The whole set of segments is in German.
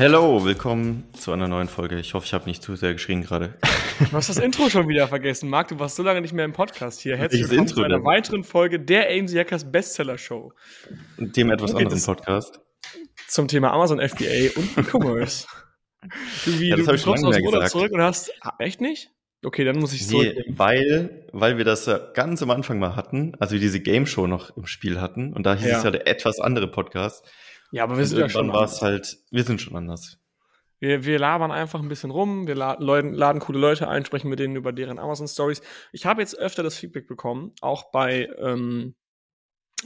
Hello, willkommen zu einer neuen Folge. Ich hoffe, ich habe nicht zu sehr geschrien gerade. Du hast das Intro schon wieder vergessen, Marc. Du warst so lange nicht mehr im Podcast hier. Herzlich willkommen Intro zu einer denn? weiteren Folge der AMZ Hackers Bestseller Show Dem etwas anderen Podcast. zum Thema Amazon FBA und E-Commerce. Du, wie, Ja, das du schon kommst aus gesagt. zurück und hast. Ah, echt nicht? Okay, dann muss ich Nee, zurücknehmen. weil, weil wir das ganz am Anfang mal hatten, also wir diese Game Show noch im Spiel hatten und da hieß Ja. es ja der etwas andere Podcast. Ja, aber wir sind ja schon. war es halt, wir sind schon anders. Wir, wir labern einfach ein bisschen rum, wir laden, Leuten, laden coole Leute ein, sprechen mit denen über deren Amazon-Stories. Ich habe jetzt öfter das Feedback bekommen, auch bei, ähm,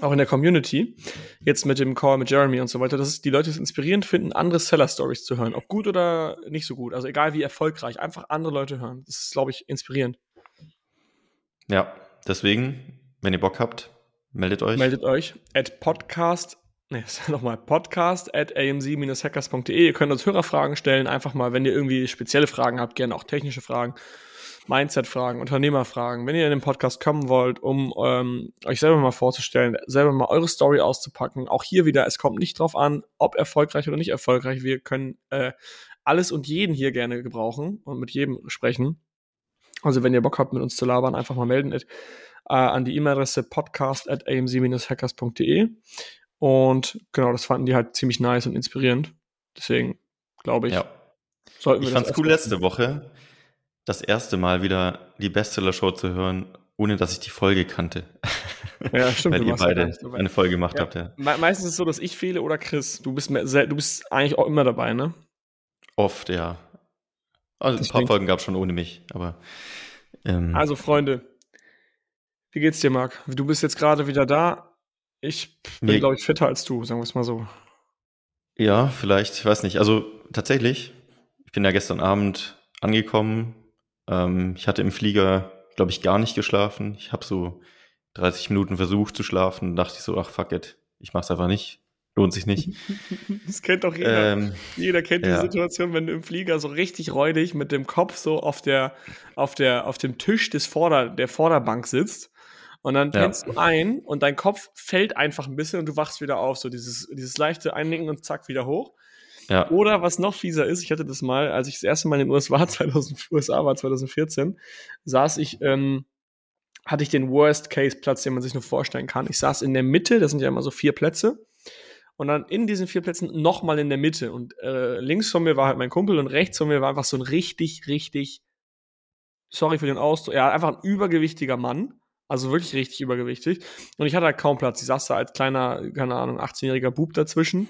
auch in der Community, jetzt mit dem Call mit Jeremy und so weiter, dass die Leute es inspirierend finden, andere Seller-Stories zu hören. Ob gut oder nicht so gut. Also egal wie erfolgreich, einfach andere Leute hören. Das ist, glaube ich, inspirierend. Ja, deswegen, wenn ihr Bock habt, meldet euch. Meldet euch at podcast, ne, nochmal, podcast at amz-hackers.de. Ihr könnt uns Hörerfragen stellen, einfach mal, wenn ihr irgendwie spezielle Fragen habt, gerne auch technische Fragen, Mindset-Fragen, Unternehmerfragen. Wenn ihr in den Podcast kommen wollt, um ähm, euch selber mal vorzustellen, selber mal eure Story auszupacken, auch hier wieder, es kommt nicht drauf an, ob erfolgreich oder nicht erfolgreich. Wir können äh, alles und jeden hier gerne gebrauchen und mit jedem sprechen. Also wenn ihr Bock habt, mit uns zu labern, einfach mal melden äh, an die E-Mail-Adresse podcast at amz-hackers.de. Und genau, das fanden die halt ziemlich nice und inspirierend. Deswegen glaube ich, ja. sollten wir Ich das fand's cool letzte Woche, das erste Mal wieder die Bestseller-Show zu hören, ohne dass ich die Folge kannte. Ja, stimmt. Weil ihr ja beide dabei. eine Folge gemacht Ja. habt, ja. Me meistens ist es so, dass ich fehle oder Chris. Du bist, mehr, du bist eigentlich auch immer dabei, ne? Oft, ja. Also ein paar klingt- Folgen gab es schon ohne mich, aber ähm, Also, Freunde, wie geht's dir, Marc? Du bist jetzt gerade wieder da. Ich bin, Mir- glaube ich, fitter als du, sagen wir es mal so. ja, vielleicht, ich weiß nicht. Also tatsächlich, ich bin ja gestern Abend angekommen. Ähm, ich hatte im Flieger, glaube ich, gar nicht geschlafen. Ich habe so 30 Minuten versucht zu schlafen. Dachte ich so, ach fuck it, ich mach's einfach nicht. Lohnt sich nicht. Das kennt doch jeder. ähm, Jeder kennt ja. die Situation, wenn du im Flieger so richtig räudig mit dem Kopf so auf der, auf der, auf dem Tisch des Vorder, der Vorderbank sitzt. Und dann Ja. pennst du ein und dein Kopf fällt einfach ein bisschen und du wachst wieder auf. So dieses, dieses leichte Einnicken und zack, wieder hoch. ja, Oder was noch fieser ist, ich hatte das mal, als ich das erste Mal in den USA, 2000, USA war, 2014, saß ich, ähm, hatte ich den Worst-Case-Platz, den man sich nur vorstellen kann. Ich saß in der Mitte, das sind ja immer so vier Plätze. Und dann in diesen vier Plätzen nochmal in der Mitte. Und äh, links von mir war halt mein Kumpel und rechts von mir war einfach so ein richtig, richtig, sorry für den Ausdruck, ja, einfach ein übergewichtiger Mann. Also wirklich richtig übergewichtig. Und ich hatte halt kaum Platz. Ich saß da als kleiner, keine Ahnung, 18-jähriger Bub dazwischen.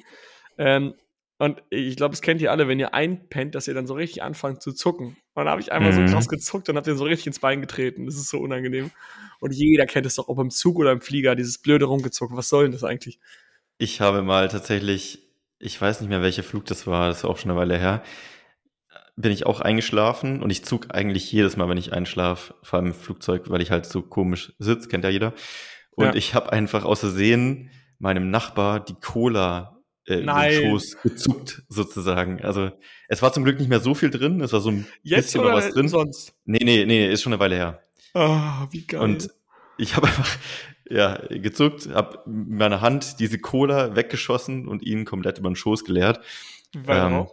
Ähm, und ich glaube, das kennt ihr alle, wenn ihr einpennt, dass ihr dann so richtig anfangt zu zucken. Und dann habe ich einmal Mhm. so krass gezuckt und hab den so richtig ins Bein getreten. Das ist so unangenehm. Und jeder kennt es doch, ob im Zug oder im Flieger, dieses blöde rumgezuckt. Was soll denn das eigentlich? ich habe mal tatsächlich, ich weiß nicht mehr, welcher Flug das war, das ist auch schon eine Weile her, bin ich auch eingeschlafen und ich zug eigentlich jedes Mal, wenn ich einschlafe, vor allem im Flugzeug, weil ich halt so komisch sitze, kennt ja jeder. Und Ja. ich habe einfach aus Versehen meinem Nachbar die Cola äh, in den Schoß gezuckt, sozusagen. Also es war zum Glück nicht mehr so viel drin, es war so ein Jetzt bisschen oder was drin. sonst? Nee, nee, nee, ist schon eine Weile her. Ah, wie geil. Und ich habe einfach ja, gezuckt, habe mit meiner Hand diese Cola weggeschossen und ihn komplett über den Schoß geleert. Weil ähm.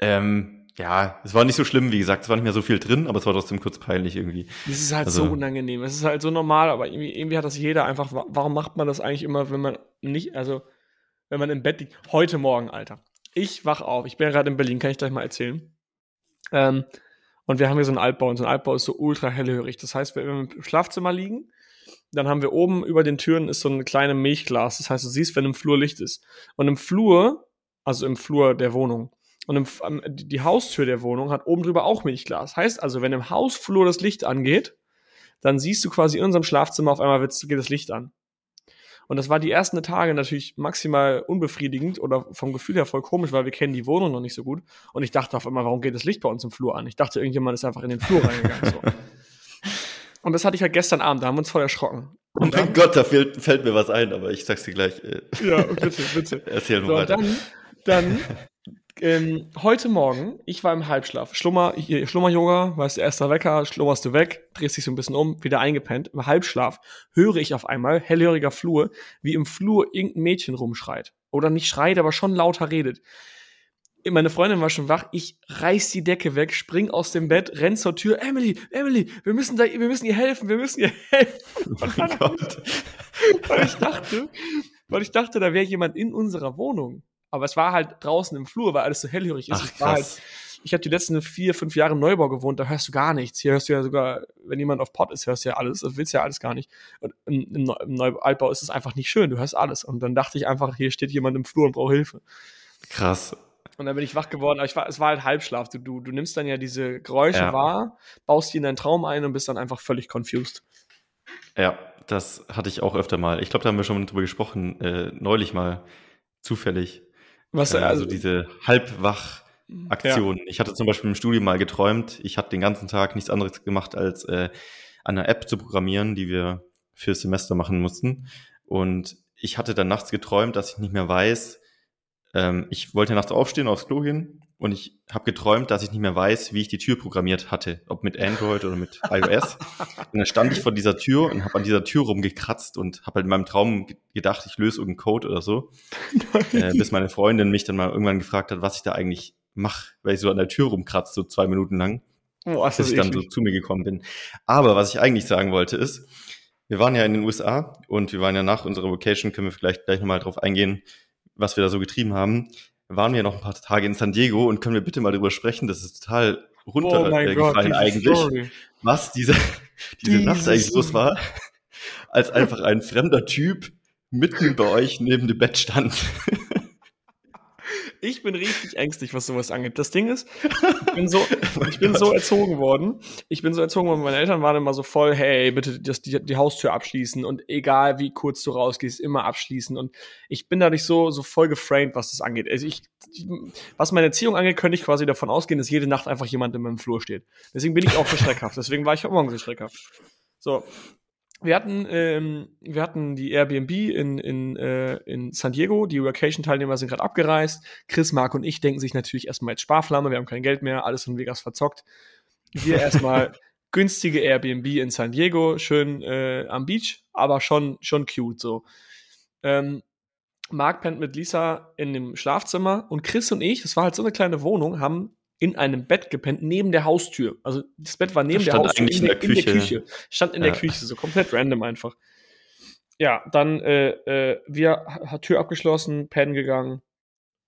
Ähm, ja, es war nicht so schlimm, wie gesagt, es war nicht mehr so viel drin, aber es war trotzdem kurz peinlich irgendwie. Das ist halt also- so unangenehm. Es ist halt so normal, aber irgendwie, irgendwie hat das jeder einfach. wa- Warum macht man das eigentlich immer, wenn man nicht, also wenn man im Bett liegt? Heute Morgen, Alter. Ich wach auf. Ich bin ja gerade in Berlin, kann ich gleich mal erzählen. Ähm, und wir haben hier so einen Altbau und so ein Altbau ist so ultra hellhörig. Das heißt, wenn wir im Schlafzimmer liegen, dann haben wir oben über den Türen ist so eine kleine Milchglas. Das heißt, du siehst, wenn im Flur Licht ist. Und im Flur Also im Flur der Wohnung. Und im, die Haustür der Wohnung hat oben drüber auch Milchglas. Heißt also, wenn im Hausflur das Licht angeht, dann siehst du quasi in unserem Schlafzimmer auf einmal geht das Licht an. Und das war die ersten Tage natürlich maximal unbefriedigend oder vom Gefühl her voll komisch, weil wir kennen die Wohnung noch nicht so gut. Und ich dachte auf einmal, warum geht das Licht bei uns im Flur an? Ich dachte, irgendjemand ist einfach in den Flur reingegangen. So. Und das hatte ich halt gestern Abend, da haben wir uns voll erschrocken. Oh mein dann, Gott, da fällt, fällt, mir was ein, aber ich sag's dir gleich. Äh. Ja, bitte, bitte. Erzähl so, weiter. Dann, dann ähm, heute Morgen, ich war im Halbschlaf. Schlummer, Schlummer-Yoga, weißt du, erster Wecker, schlummerst du weg, drehst dich so ein bisschen um, wieder eingepennt. Im Halbschlaf höre ich auf einmal, hellhöriger Flur, wie im Flur irgendein Mädchen rumschreit. Oder nicht schreit, aber schon lauter redet. Meine Freundin war schon wach, ich reiß die Decke weg, spring aus dem Bett, renn zur Tür. Emily, Emily, wir müssen da, wir müssen ihr helfen, wir müssen ihr helfen. Oh mein Gott. weil ich dachte, weil ich dachte, da wäre jemand in unserer Wohnung. Aber es war halt draußen im Flur, weil alles so hellhörig ist. Ach, halt, ich habe die letzten vier, fünf Jahre im Neubau gewohnt, da hörst du gar nichts. Hier hörst du ja sogar, wenn jemand auf Pott ist, hörst du ja alles. Du willst ja alles gar nicht. Und im, im, im Neualtbau ist es einfach nicht schön, du hörst alles. Und dann dachte ich einfach, hier steht jemand im Flur und braucht Hilfe. Krass. Und dann bin ich wach geworden, aber ich war, es war halt Halbschlaf. Du, du, du nimmst dann ja diese Geräusche ja. wahr, baust die in deinen Traum ein und bist dann einfach völlig confused. Ja, das hatte ich auch öfter mal. Ich glaube, da haben wir schon drüber gesprochen, äh, neulich mal zufällig. Was, also, also diese Halbwach-Aktion. Ja. Ich hatte zum Beispiel im Studium mal geträumt, ich hatte den ganzen Tag nichts anderes gemacht, als äh, an einer App zu programmieren, die wir fürs Semester machen mussten. Und ich hatte dann nachts geträumt, dass ich nicht mehr weiß, ähm, ich wollte nachts aufstehen, aufs Klo gehen und ich habe geträumt, dass ich nicht mehr weiß, wie ich die Tür programmiert hatte, ob mit Android oder mit iOS. und dann stand ich vor dieser Tür und habe an dieser Tür rumgekratzt und habe halt in meinem Traum gedacht, ich löse irgendeinen Code oder so. äh, bis meine Freundin mich dann mal irgendwann gefragt hat, was ich da eigentlich mache, weil ich so an der Tür rumkratze, so zwei Minuten lang. Oh, bis ich dann so zu mir gekommen bin. Aber was ich eigentlich sagen wollte ist, wir waren ja in den USA und wir waren ja nach unserer Vocation, können wir vielleicht gleich nochmal drauf eingehen, was wir da so getrieben haben, waren wir noch ein paar Tage in San Diego und können wir bitte mal darüber sprechen, das ist total runtergefallen oh eigentlich, Story. was diese, diese, diese Nacht eigentlich los war, als einfach ein fremder Typ mitten bei euch neben dem Bett stand. Ich bin richtig ängstlich, was sowas angeht. Das Ding ist, ich bin so, oh ich bin so erzogen worden. Ich bin so erzogen worden. Meine Eltern waren immer so voll, hey, bitte das, die, die Haustür abschließen und egal wie kurz du rausgehst, immer abschließen. Und ich bin dadurch so, so voll geframed, was das angeht. Also ich, was meine Erziehung angeht, könnte ich quasi davon ausgehen, dass jede Nacht einfach jemand in meinem Flur steht. Deswegen bin ich auch so schreckhaft. Deswegen war ich heute Morgen so schreckhaft. So, wir hatten, ähm, wir hatten die Airbnb in, in, äh, in San Diego. Die Vacation-Teilnehmer sind gerade abgereist. Chris, Mark und ich denken sich natürlich erstmal jetzt Sparflamme. Wir haben kein Geld mehr, alles in Vegas verzockt. Wir erstmal günstige Airbnb in San Diego, schön äh, am Beach, aber schon, schon cute so. Ähm, Mark pennt mit Lisa in dem Schlafzimmer und Chris und ich, das war halt so eine kleine Wohnung, haben in einem Bett gepennt, neben der Haustür. Also das Bett war neben der Haustür, in der, in, der, Küche. Stand in ja. der Küche, so komplett random einfach. Ja, dann äh, äh, wir hat Tür abgeschlossen, pennen gegangen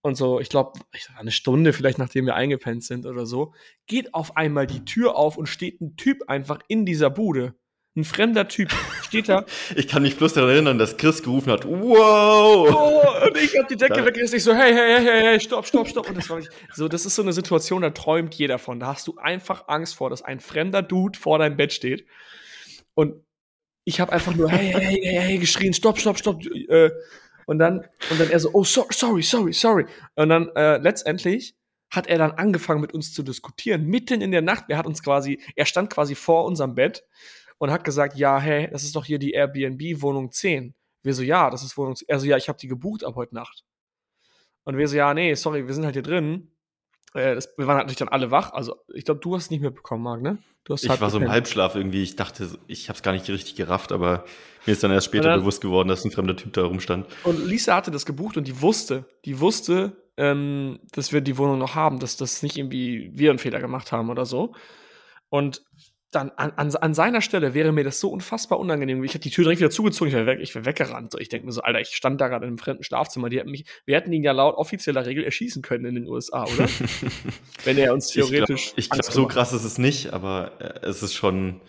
und so. Ich glaube, eine Stunde vielleicht nachdem wir eingepennt sind oder so, geht auf einmal die Tür auf und steht ein Typ einfach in dieser Bude. Ein fremder Typ steht da. Ich kann mich bloß daran erinnern, dass Chris gerufen hat, wow! Oh, und ich hab die Decke weggerissen. Ich so, hey, hey, hey, hey, stopp, stopp, stopp. Und das war nicht, so, das ist so eine Situation, da träumt jeder von. Da hast du einfach Angst vor, dass ein fremder Dude vor deinem Bett steht. Und ich habe einfach nur, hey, hey, hey, hey, geschrien, stopp, stopp, stopp. Äh, und dann, und dann er so, oh, so, sorry, sorry, sorry. Und dann äh, letztendlich hat er dann angefangen mit uns zu diskutieren, mitten in der Nacht. Er hat uns quasi, er stand quasi vor unserem Bett und hat gesagt, ja, hey, das ist doch hier die Airbnb Wohnung 10. Wir so, ja, das ist Wohnung 10. Also ja, ich habe die gebucht ab heute Nacht. Und wir so, ja, nee, sorry, wir sind halt hier drin. Äh, das, wir waren halt natürlich dann alle wach. Also ich glaube, du hast es nicht mitbekommen, Marc, ne? Du hast ich halt war so im Halbschlaf irgendwie. Ich dachte, ich habe es gar nicht richtig gerafft, aber mir ist dann erst später dann, bewusst geworden, dass ein fremder Typ da rumstand. Und Lisa hatte das gebucht und die wusste, die wusste, ähm, dass wir die Wohnung noch haben, dass das nicht irgendwie wir einen Fehler gemacht haben oder so. Und dann an, an, an seiner Stelle wäre mir das so unfassbar unangenehm. Ich habe die Tür direkt wieder zugezogen, ich wäre weg, ich wäre weggerannt. Ich denke mir so, Alter, ich stand da gerade in einem fremden Schlafzimmer. Die hätten mich, wir hätten ihn ja laut offizieller Regel erschießen können in den USA, oder? Wenn er uns theoretisch. Ich glaube, glaub, so krass ist es nicht, aber äh, es ist schon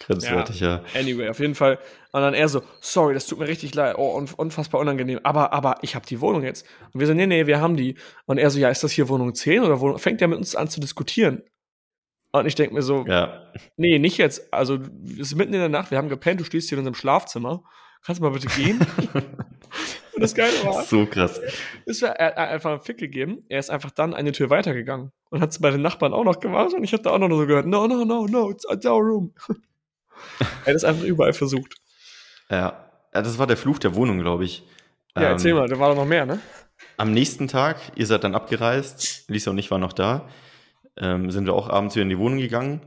Grenzwertig, ja. ja. Anyway, auf jeden Fall. Und dann er so, sorry, das tut mir richtig leid, oh, unfassbar unangenehm, aber, aber ich habe die Wohnung jetzt. Und wir so, nee, nee, wir haben die. Und er so, ja, ist das hier Wohnung 10 oder Wohnung? Fängt er mit uns an zu diskutieren. Und ich denke mir so, ja. nee, nicht jetzt. Also, es ist mitten in der Nacht, wir haben gepennt, du stehst hier in unserem Schlafzimmer. Kannst du mal bitte gehen? und das Geile war. So krass. Ist er, er, einfach einen Fick gegeben. Er ist einfach dann eine Tür weitergegangen und hat es bei den Nachbarn auch noch gemacht. Und ich habe da auch noch so gehört: No, no, no, no, it's, it's our room. er hat es einfach überall versucht. Ja. ja, das war der Fluch der Wohnung, glaube ich. Ja, ähm, erzähl mal, da war doch noch mehr, ne? Am nächsten Tag, ihr seid dann abgereist, Lisa und ich waren noch da, ähm, sind wir auch abends wieder in die Wohnung gegangen.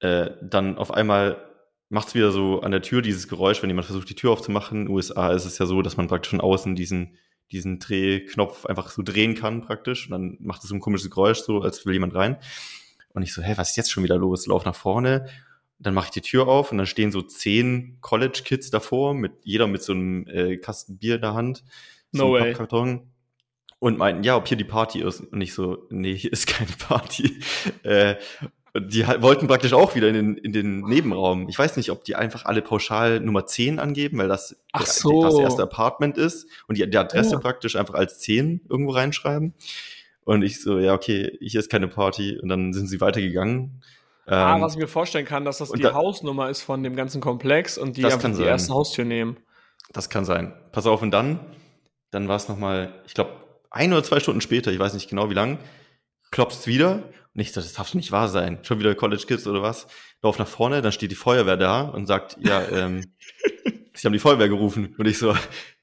Äh, dann auf einmal macht es wieder so an der Tür dieses Geräusch, wenn jemand versucht, die Tür aufzumachen. In den USA ist es ja so, dass man praktisch von außen diesen, diesen Drehknopf einfach so drehen kann praktisch. Und dann macht es so ein komisches Geräusch, so als will jemand rein. Und ich so, hä, was ist jetzt schon wieder los? Lauf nach vorne. Dann mache ich die Tür auf und dann stehen so zehn College-Kids davor, mit jeder mit so einem äh, Kasten Bier in der Hand. So no way. Pappkarton. Und meinten, ja, ob hier die Party ist. Und ich so, nee, hier ist keine Party. äh, die wollten praktisch auch wieder in den, in den Nebenraum. Ich weiß nicht, ob die einfach alle pauschal Nummer 10 angeben, weil das Ach so. das erste Apartment ist und die, die Adresse ja. praktisch einfach als 10 irgendwo reinschreiben. Und ich so, ja, okay, hier ist keine Party. Und dann sind sie weitergegangen. Ah, ähm, was ich mir vorstellen kann, dass das die da, Hausnummer ist von dem ganzen Komplex und die einfach die sein. erste Haustür nehmen. Das kann sein. Pass auf, und dann, dann war es nochmal, ich glaube, ein oder zwei Stunden später, ich weiß nicht genau wie lang, klopfst wieder und ich so, das darf nicht wahr sein. Schon wieder College Kids oder was? Lauf nach vorne, dann steht die Feuerwehr da und sagt, ja, ähm, sie haben die Feuerwehr gerufen. Und ich so,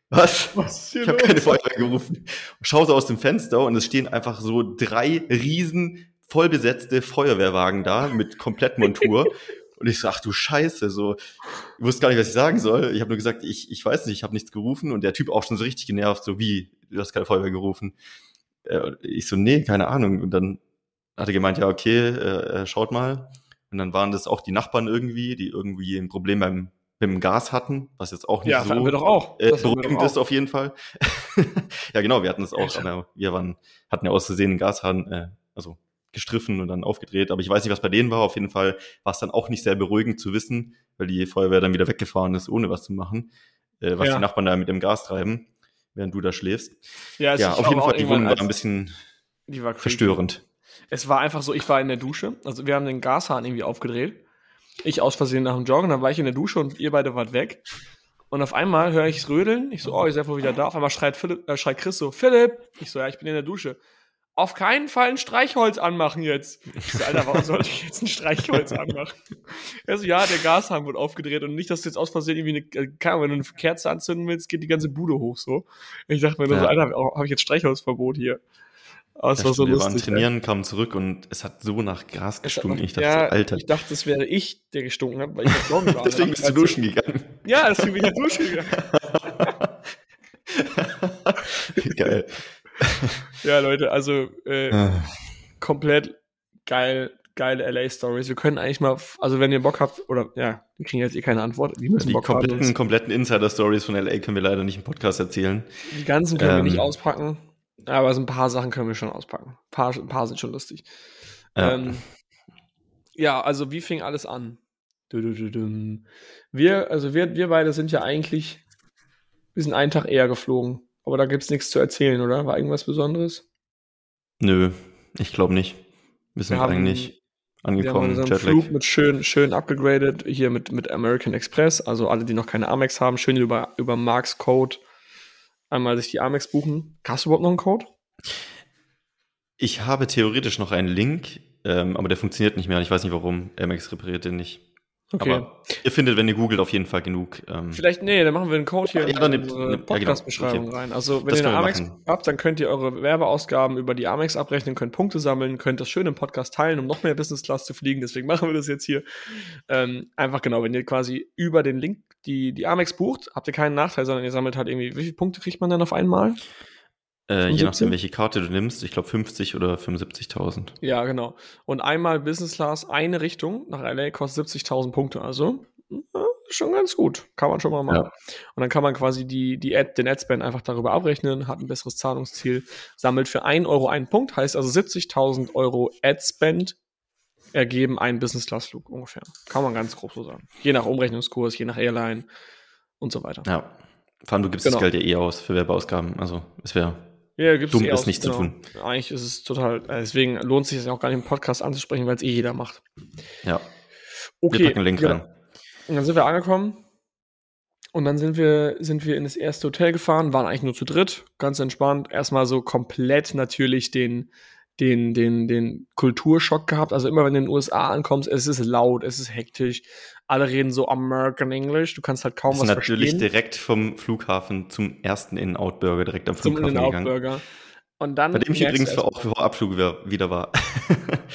was? was ich habe keine Feuerwehr gerufen. Schau so aus dem Fenster und es stehen einfach so drei riesen vollbesetzte Feuerwehrwagen da mit Komplettmontur. und ich so, ach du Scheiße, so, ich wusste gar nicht, was ich sagen soll. Ich habe nur gesagt, ich, ich weiß nicht, ich habe nichts gerufen. Und der Typ auch schon so richtig genervt, so wie, du hast keine Feuerwehr gerufen. Äh, ich so, nee, keine Ahnung. Und dann hat er gemeint, ja, okay, äh, äh, schaut mal. Und dann waren das auch die Nachbarn irgendwie, die irgendwie ein Problem beim, mit dem Gas hatten, was jetzt auch nicht ja, so wir doch auch. Äh, beruhigend ist auf jeden Fall. ja, genau, wir hatten es auch, aber wir waren, hatten ja aus Versehen den Gashahn, äh, also gestriffen und dann aufgedreht. Aber ich weiß nicht, was bei denen war. Auf jeden Fall war es dann auch nicht sehr beruhigend zu wissen, weil die Feuerwehr dann wieder weggefahren ist, ohne was zu machen, äh, was ja. die Nachbarn da mit dem Gas treiben, während du da schläfst. Ja, ja auf jeden Fall, die Wohnung war ein bisschen war verstörend. Es war einfach so, ich war in der Dusche, also wir haben den Gashahn irgendwie aufgedreht. Ich aus Versehen nach dem Joggen, dann war ich in der Dusche und ihr beide wart weg. Und auf einmal höre ich es rödeln. Ich so, oh, ihr seid wohl wieder da. Auf einmal schreit, Philipp, äh, schreit Chris so, Philipp. Ich so, ja, ich bin in der Dusche. Auf keinen Fall ein Streichholz anmachen jetzt. Ich so, Alter, warum soll ich jetzt ein Streichholz anmachen? Er so, ja, der Gashahn wird aufgedreht und nicht, dass du jetzt aus Versehen irgendwie eine, äh, keine Ahnung, wenn du eine Kerze anzünden willst, geht die ganze Bude hoch so. Ich dachte mir ja. so, Alter, habe ich jetzt Streichholzverbot hier. Aber es war so lustig. Wir waren trainieren, kamen zurück und es hat so nach Gras gestunken. Ich dachte, ja, Alter. Ich dachte, es wäre ich, der gestunken hat, weil ich das war. deswegen bist du duschen gegangen. Ja, deswegen bin ich duschen gegangen. geil. Ja, Leute, also äh, ah. komplett geil, geile LA-Stories. Wir können eigentlich mal, also wenn ihr Bock habt, oder ja, wir kriegen jetzt eh keine Antwort. Die, müssen die Bock kompletten, haben, kompletten Insider-Stories von LA können wir leider nicht im Podcast erzählen. Die ganzen können ähm, wir nicht ähm, auspacken. Aber so ein paar Sachen können wir schon auspacken. Ein paar, ein paar sind schon lustig. Ja. Ähm, ja, also wie fing alles an? Wir, also wir, wir beide sind ja eigentlich, wir sind einen Tag eher geflogen. Aber da gibt es nichts zu erzählen, oder? War irgendwas Besonderes? Nö, ich glaube nicht. Wir sind wir haben, eigentlich angekommen. Wir haben unseren Flug mit schön, schön abgegradet, hier mit, mit American Express. Also alle, die noch keine Amex haben, schön über, über Marks Code einmal sich die Amex buchen. Hast du überhaupt noch einen Code? Ich habe theoretisch noch einen Link, ähm, aber der funktioniert nicht mehr. Ich weiß nicht warum. Amex repariert den nicht. Okay. Aber ihr findet, wenn ihr googelt, auf jeden Fall genug. Ähm Vielleicht, nee, dann machen wir einen Code hier ja, in die genau. Podcast-Beschreibung ja, okay. rein. Also, wenn das ihr eine Amex machen. habt, dann könnt ihr eure Werbeausgaben über die Amex abrechnen, könnt Punkte sammeln, könnt das schön im Podcast teilen, um noch mehr Business Class zu fliegen. Deswegen machen wir das jetzt hier. Ähm, einfach genau, wenn ihr quasi über den Link die, die Amex bucht, habt ihr keinen Nachteil, sondern ihr sammelt halt irgendwie, wie viele Punkte kriegt man dann auf einmal? Äh, je nachdem, welche Karte du nimmst, ich glaube 50 oder 75.000. Ja, genau. Und einmal Business Class, eine Richtung nach LA kostet 70.000 Punkte. Also ja, schon ganz gut. Kann man schon mal machen. Ja. Und dann kann man quasi die, die Ad, den Adspend einfach darüber abrechnen, hat ein besseres Zahlungsziel, sammelt für 1 Euro einen Punkt, heißt also 70.000 Euro Adspend ergeben einen Business-Class-Flug ungefähr. Kann man ganz grob so sagen. Je nach Umrechnungskurs, je nach Airline und so weiter. Ja. Vor allem, du gibst Genau. das Geld ja eh aus für Werbeausgaben. Also, es wäre Ja, gibt's dumm, eh es aus, nicht zu genau. tun. Eigentlich ist es total, äh, deswegen lohnt sich es auch gar nicht im Podcast anzusprechen, weil es eh jeder macht. Ja. Okay, Wir packen Link genau. rein. Und dann sind wir angekommen und dann sind wir, sind wir in das erste Hotel gefahren, waren eigentlich nur zu dritt, ganz entspannt. Erstmal so komplett natürlich den, den, den, den Kulturschock gehabt. Also immer wenn du in den USA ankommst, es ist laut, es ist hektisch. Alle reden so American English, du kannst halt kaum Wir was natürlich verstehen. direkt vom Flughafen zum ersten In-Out-Burger direkt am zum Flughafen gegangen. In-N-Out-Burger. Und dann Bei dem ich übrigens für, auch für Abflug wieder, war.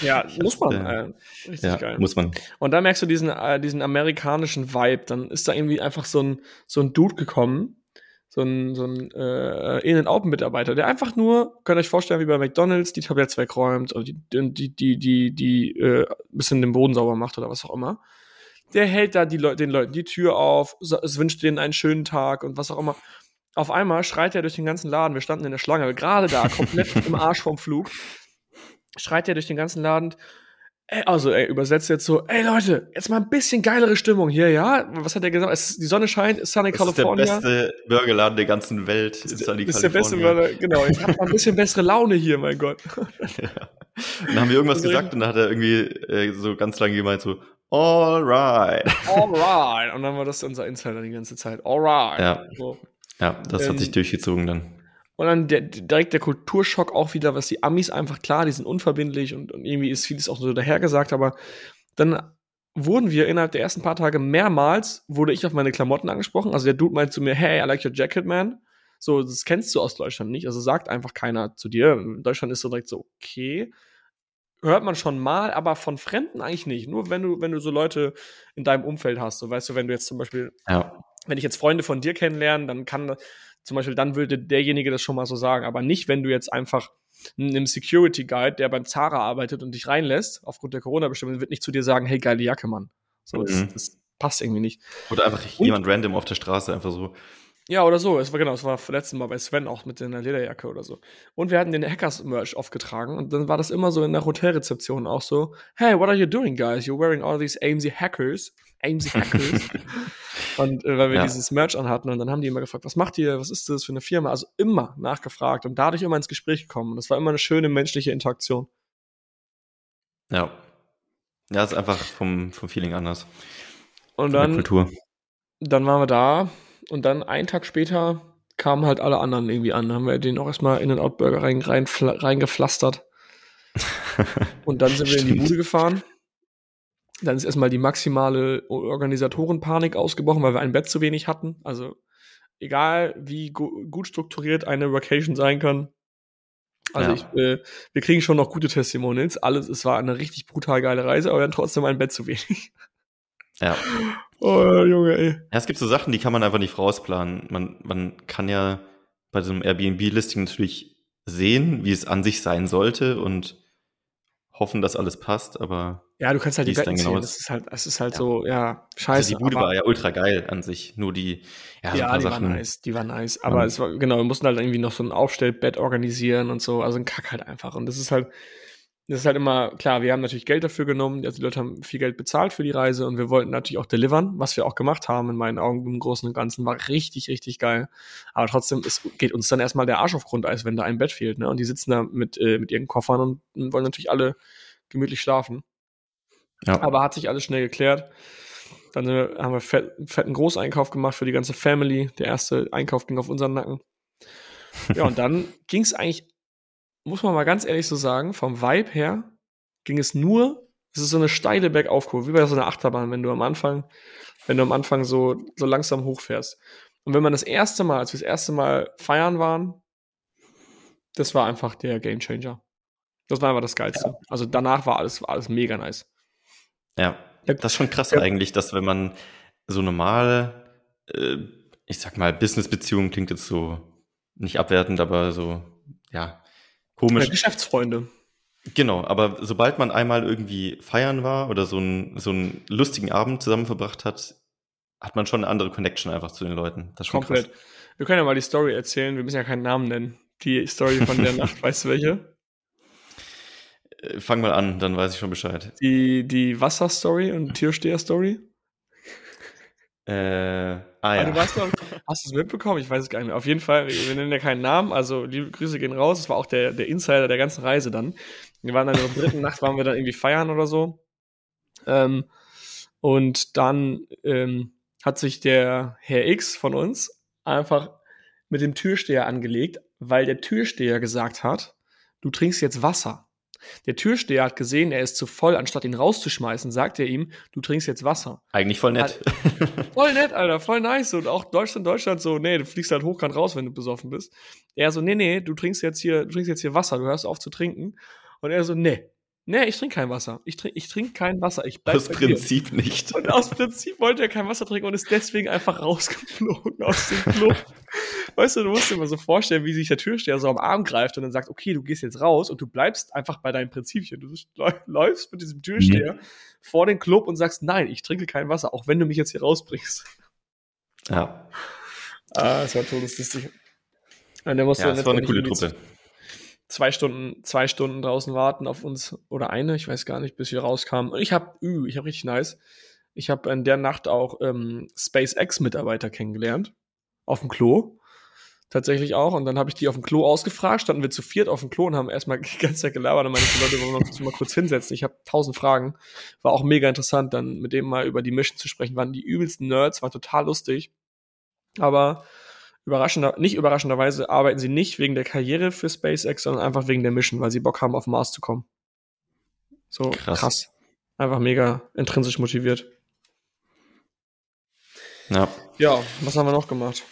Ja, muss man. Äh, richtig ja, geil. muss man. Und dann merkst du diesen, äh, diesen amerikanischen Vibe. Dann ist da irgendwie einfach so ein, so ein Dude gekommen, so ein, so ein äh, In-N-Out-Mitarbeiter, der einfach nur, könnt ihr euch vorstellen, wie bei McDonalds, die Tabletts wegräumt oder die, die, die, die, die äh, bisschen den Boden sauber macht oder was auch immer. Der hält da die Leu den Leuten die Tür auf, so, es wünscht denen einen schönen Tag und was auch immer. Auf einmal schreit er durch den ganzen Laden. Wir standen in der Schlange, gerade da, komplett im Arsch vom Flug. Schreit er durch den ganzen Laden. Ey, also, er übersetzt jetzt so, ey Leute, jetzt mal ein bisschen geilere Stimmung hier, ja? Was hat er gesagt? Es, die Sonne scheint, ist Sunny Das ist der California. beste Burgerladen der ganzen Welt. in Sunny ist der beste, California. Burger- genau. Jetzt habt mal ein bisschen bessere Laune hier, mein Gott. Dann haben wir irgendwas gesagt und dann hat er irgendwie äh, so ganz lange gemeint so, alright. Alright. Und dann war das unser Insider die ganze Zeit. Alright. Ja. So. Ja, das Ähm, hat sich durchgezogen dann. Und dann der, direkt der Kulturschock auch wieder, was die Amis einfach klar, die sind unverbindlich und, und irgendwie ist vieles auch so dahergesagt, aber dann wurden wir innerhalb der ersten paar Tage mehrmals, wurde ich auf meine Klamotten angesprochen. Also der Dude meint zu mir, hey, I like your jacket, man. So, das kennst du aus Deutschland nicht. Also sagt einfach keiner zu dir. In Deutschland ist so direkt so, okay. Hört man schon mal, aber von Fremden eigentlich nicht. Nur wenn du, wenn du so Leute in deinem Umfeld hast. So, weißt du, wenn du jetzt zum Beispiel Ja. wenn ich jetzt Freunde von dir kennenlerne, dann kann zum Beispiel, dann würde derjenige das schon mal so sagen, aber nicht, wenn du jetzt einfach einem Security Guide, der beim Zara arbeitet und dich reinlässt, aufgrund der Corona-Bestimmungen, wird nicht zu dir sagen, hey, geile Jacke, Mann. So, das, Mhm. das passt irgendwie nicht. Oder einfach jemand random auf der Straße einfach so. Ja, oder so. Es war genau, es war letztes Mal bei Sven auch mit einer Lederjacke oder so. Und wir hatten den Hackers-Merch aufgetragen und dann war das immer so in der Hotelrezeption auch so, hey, what are you doing, guys? You're wearing all these AMC Hackers. AMC Hackers. und äh, weil wir Ja. dieses Merch anhatten und dann haben die immer gefragt, was macht ihr? Was ist das für eine Firma? Also immer nachgefragt und dadurch immer ins Gespräch gekommen. Und das war immer eine schöne menschliche Interaktion. Ja. Ja, ist einfach vom, vom Feeling anders. Und dann Kultur. dann waren wir da und dann einen Tag später kamen halt alle anderen irgendwie an. Haben wir den auch erstmal in den Outburger rein, rein, reingepflastert. Und dann sind wir in die. Bude gefahren. Dann ist erstmal die maximale Organisatorenpanik ausgebrochen, weil wir ein Bett zu wenig hatten. Also egal, wie gu gut strukturiert eine Vacation sein kann. Also Ja. ich, äh, wir kriegen schon noch gute Testimonials. Alles, es war eine richtig brutal geile Reise, aber wir hatten trotzdem ein Bett zu wenig. Ja. Oh, Junge, ey. Ja, es gibt so Sachen, die kann man einfach nicht vorausplanen. Man, man kann ja bei so einem Airbnb-Listing natürlich sehen, wie es an sich sein sollte und hoffen, dass alles passt, aber Ja, du kannst halt die Betten genau. Das ist halt, es ist halt Ja. so, ja, also scheiße. die Bude war ja ultra geil an sich. Nur die, ja, so ein ja, paar die Sachen. war nice, die war nice. Aber Ja. es war, genau, wir mussten halt irgendwie noch so ein Aufstellbett organisieren und so, also ein Kack halt einfach. Und das ist halt, das ist halt immer, klar, wir haben natürlich Geld dafür genommen, also die Leute haben viel Geld bezahlt für die Reise und wir wollten natürlich auch delivern, was wir auch gemacht haben in meinen Augen im Großen und Ganzen, war richtig, richtig geil. Aber trotzdem, es geht uns dann erstmal der Arsch auf Grundeis, wenn da ein Bett fehlt, ne? Und die sitzen da mit, äh, mit ihren Koffern und, und wollen natürlich alle gemütlich schlafen. Ja. Aber hat sich alles schnell geklärt. Dann wir, haben wir fett, einen fetten Großeinkauf gemacht für die ganze Family. Der erste Einkauf ging auf unseren Nacken. Ja, und dann ging es eigentlich, muss man mal ganz ehrlich so sagen, vom Vibe her ging es nur, es ist so eine steile Bergaufkurve, wie bei so einer Achterbahn, wenn du am Anfang, wenn du am Anfang so, so langsam hochfährst. Und wenn man das erste Mal, als wir das erste Mal feiern waren, das war einfach der Gamechanger. Das war einfach das Geilste. Also danach war alles, war alles mega nice. Ja, Ja. das ist schon krass Ja. eigentlich, dass wenn man so normal, äh, ich sag mal, Business-Beziehungen klingt jetzt so nicht abwertend, aber so, ja, komisch. Ja, Geschäftsfreunde. Genau, aber sobald man einmal irgendwie feiern war oder so, ein, so einen lustigen Abend zusammen verbracht hat, hat man schon eine andere Connection einfach zu den Leuten. Das ist schon Komplett. krass. Wir können ja mal die Story erzählen. Wir müssen ja keinen Namen nennen. Die Story von der Nacht, weißt du welche? Äh, Fang mal an, dann weiß ich schon Bescheid. Die, die Wasserstory und Türsteher-Story? Äh, ah Ah, ja. du weißt noch, hast du es mitbekommen? Ich weiß es gar nicht mehr. Auf jeden Fall, wir nennen ja keinen Namen, also liebe Grüße gehen raus. Es war auch der, der Insider der ganzen Reise dann. Wir waren dann in der dritten Nacht, waren wir dann irgendwie feiern oder so. Ähm, und dann ähm, hat sich der Herr X von uns einfach mit dem Türsteher angelegt, weil der Türsteher gesagt hat, du trinkst jetzt Wasser. Der Türsteher hat gesehen, er ist zu voll, anstatt ihn rauszuschmeißen, sagt er ihm, du trinkst jetzt Wasser. Eigentlich voll nett. Voll nett, Alter, voll nice. Und auch Deutschland, Deutschland so, nee, du fliegst halt hochkant raus, wenn du besoffen bist. Er so, nee, nee, du trinkst jetzt hier, du trinkst jetzt hier Wasser, du hörst auf zu trinken. Und er so, nee, nee, ich trinke kein Wasser. Ich trinke ich trink kein Wasser. Ich bleib Aus bei dir. Prinzip nicht. Und aus Prinzip wollte er kein Wasser trinken und ist deswegen einfach rausgeflogen aus dem Club. Weißt du, du musst dir mal so vorstellen, wie sich der Türsteher so am Arm greift und dann sagt, okay, du gehst jetzt raus und du bleibst einfach bei deinen Prinzipien. Du läu- läufst mit diesem Türsteher vor den Club und sagst, nein, ich trinke kein Wasser, auch wenn du mich jetzt hier rausbringst. Ja, Ah, es war todeslustig. Und der musste ja das war eine coole Truppe. Zwei Stunden, zwei Stunden draußen warten auf uns oder eine, ich weiß gar nicht, bis wir rauskamen. Ich habe, uh, ich habe richtig nice. Ich habe in der Nacht auch ähm, SpaceX-Mitarbeiter kennengelernt. Auf dem Klo. Tatsächlich auch. Und dann habe ich die auf dem Klo ausgefragt. Standen wir zu viert auf dem Klo und haben erstmal die ganze Zeit gelabert. Und die Leute wollen wir uns mal kurz hinsetzen. Ich habe tausend Fragen. War auch mega interessant, dann mit dem mal über die Mission zu sprechen. Waren die übelsten Nerds, war total lustig. Aber überraschender, nicht überraschenderweise arbeiten sie nicht wegen der Karriere für SpaceX, sondern einfach wegen der Mission, weil sie Bock haben, auf Mars zu kommen. So krass. Krass. Einfach mega intrinsisch motiviert. Ja. Ja, was haben wir noch gemacht?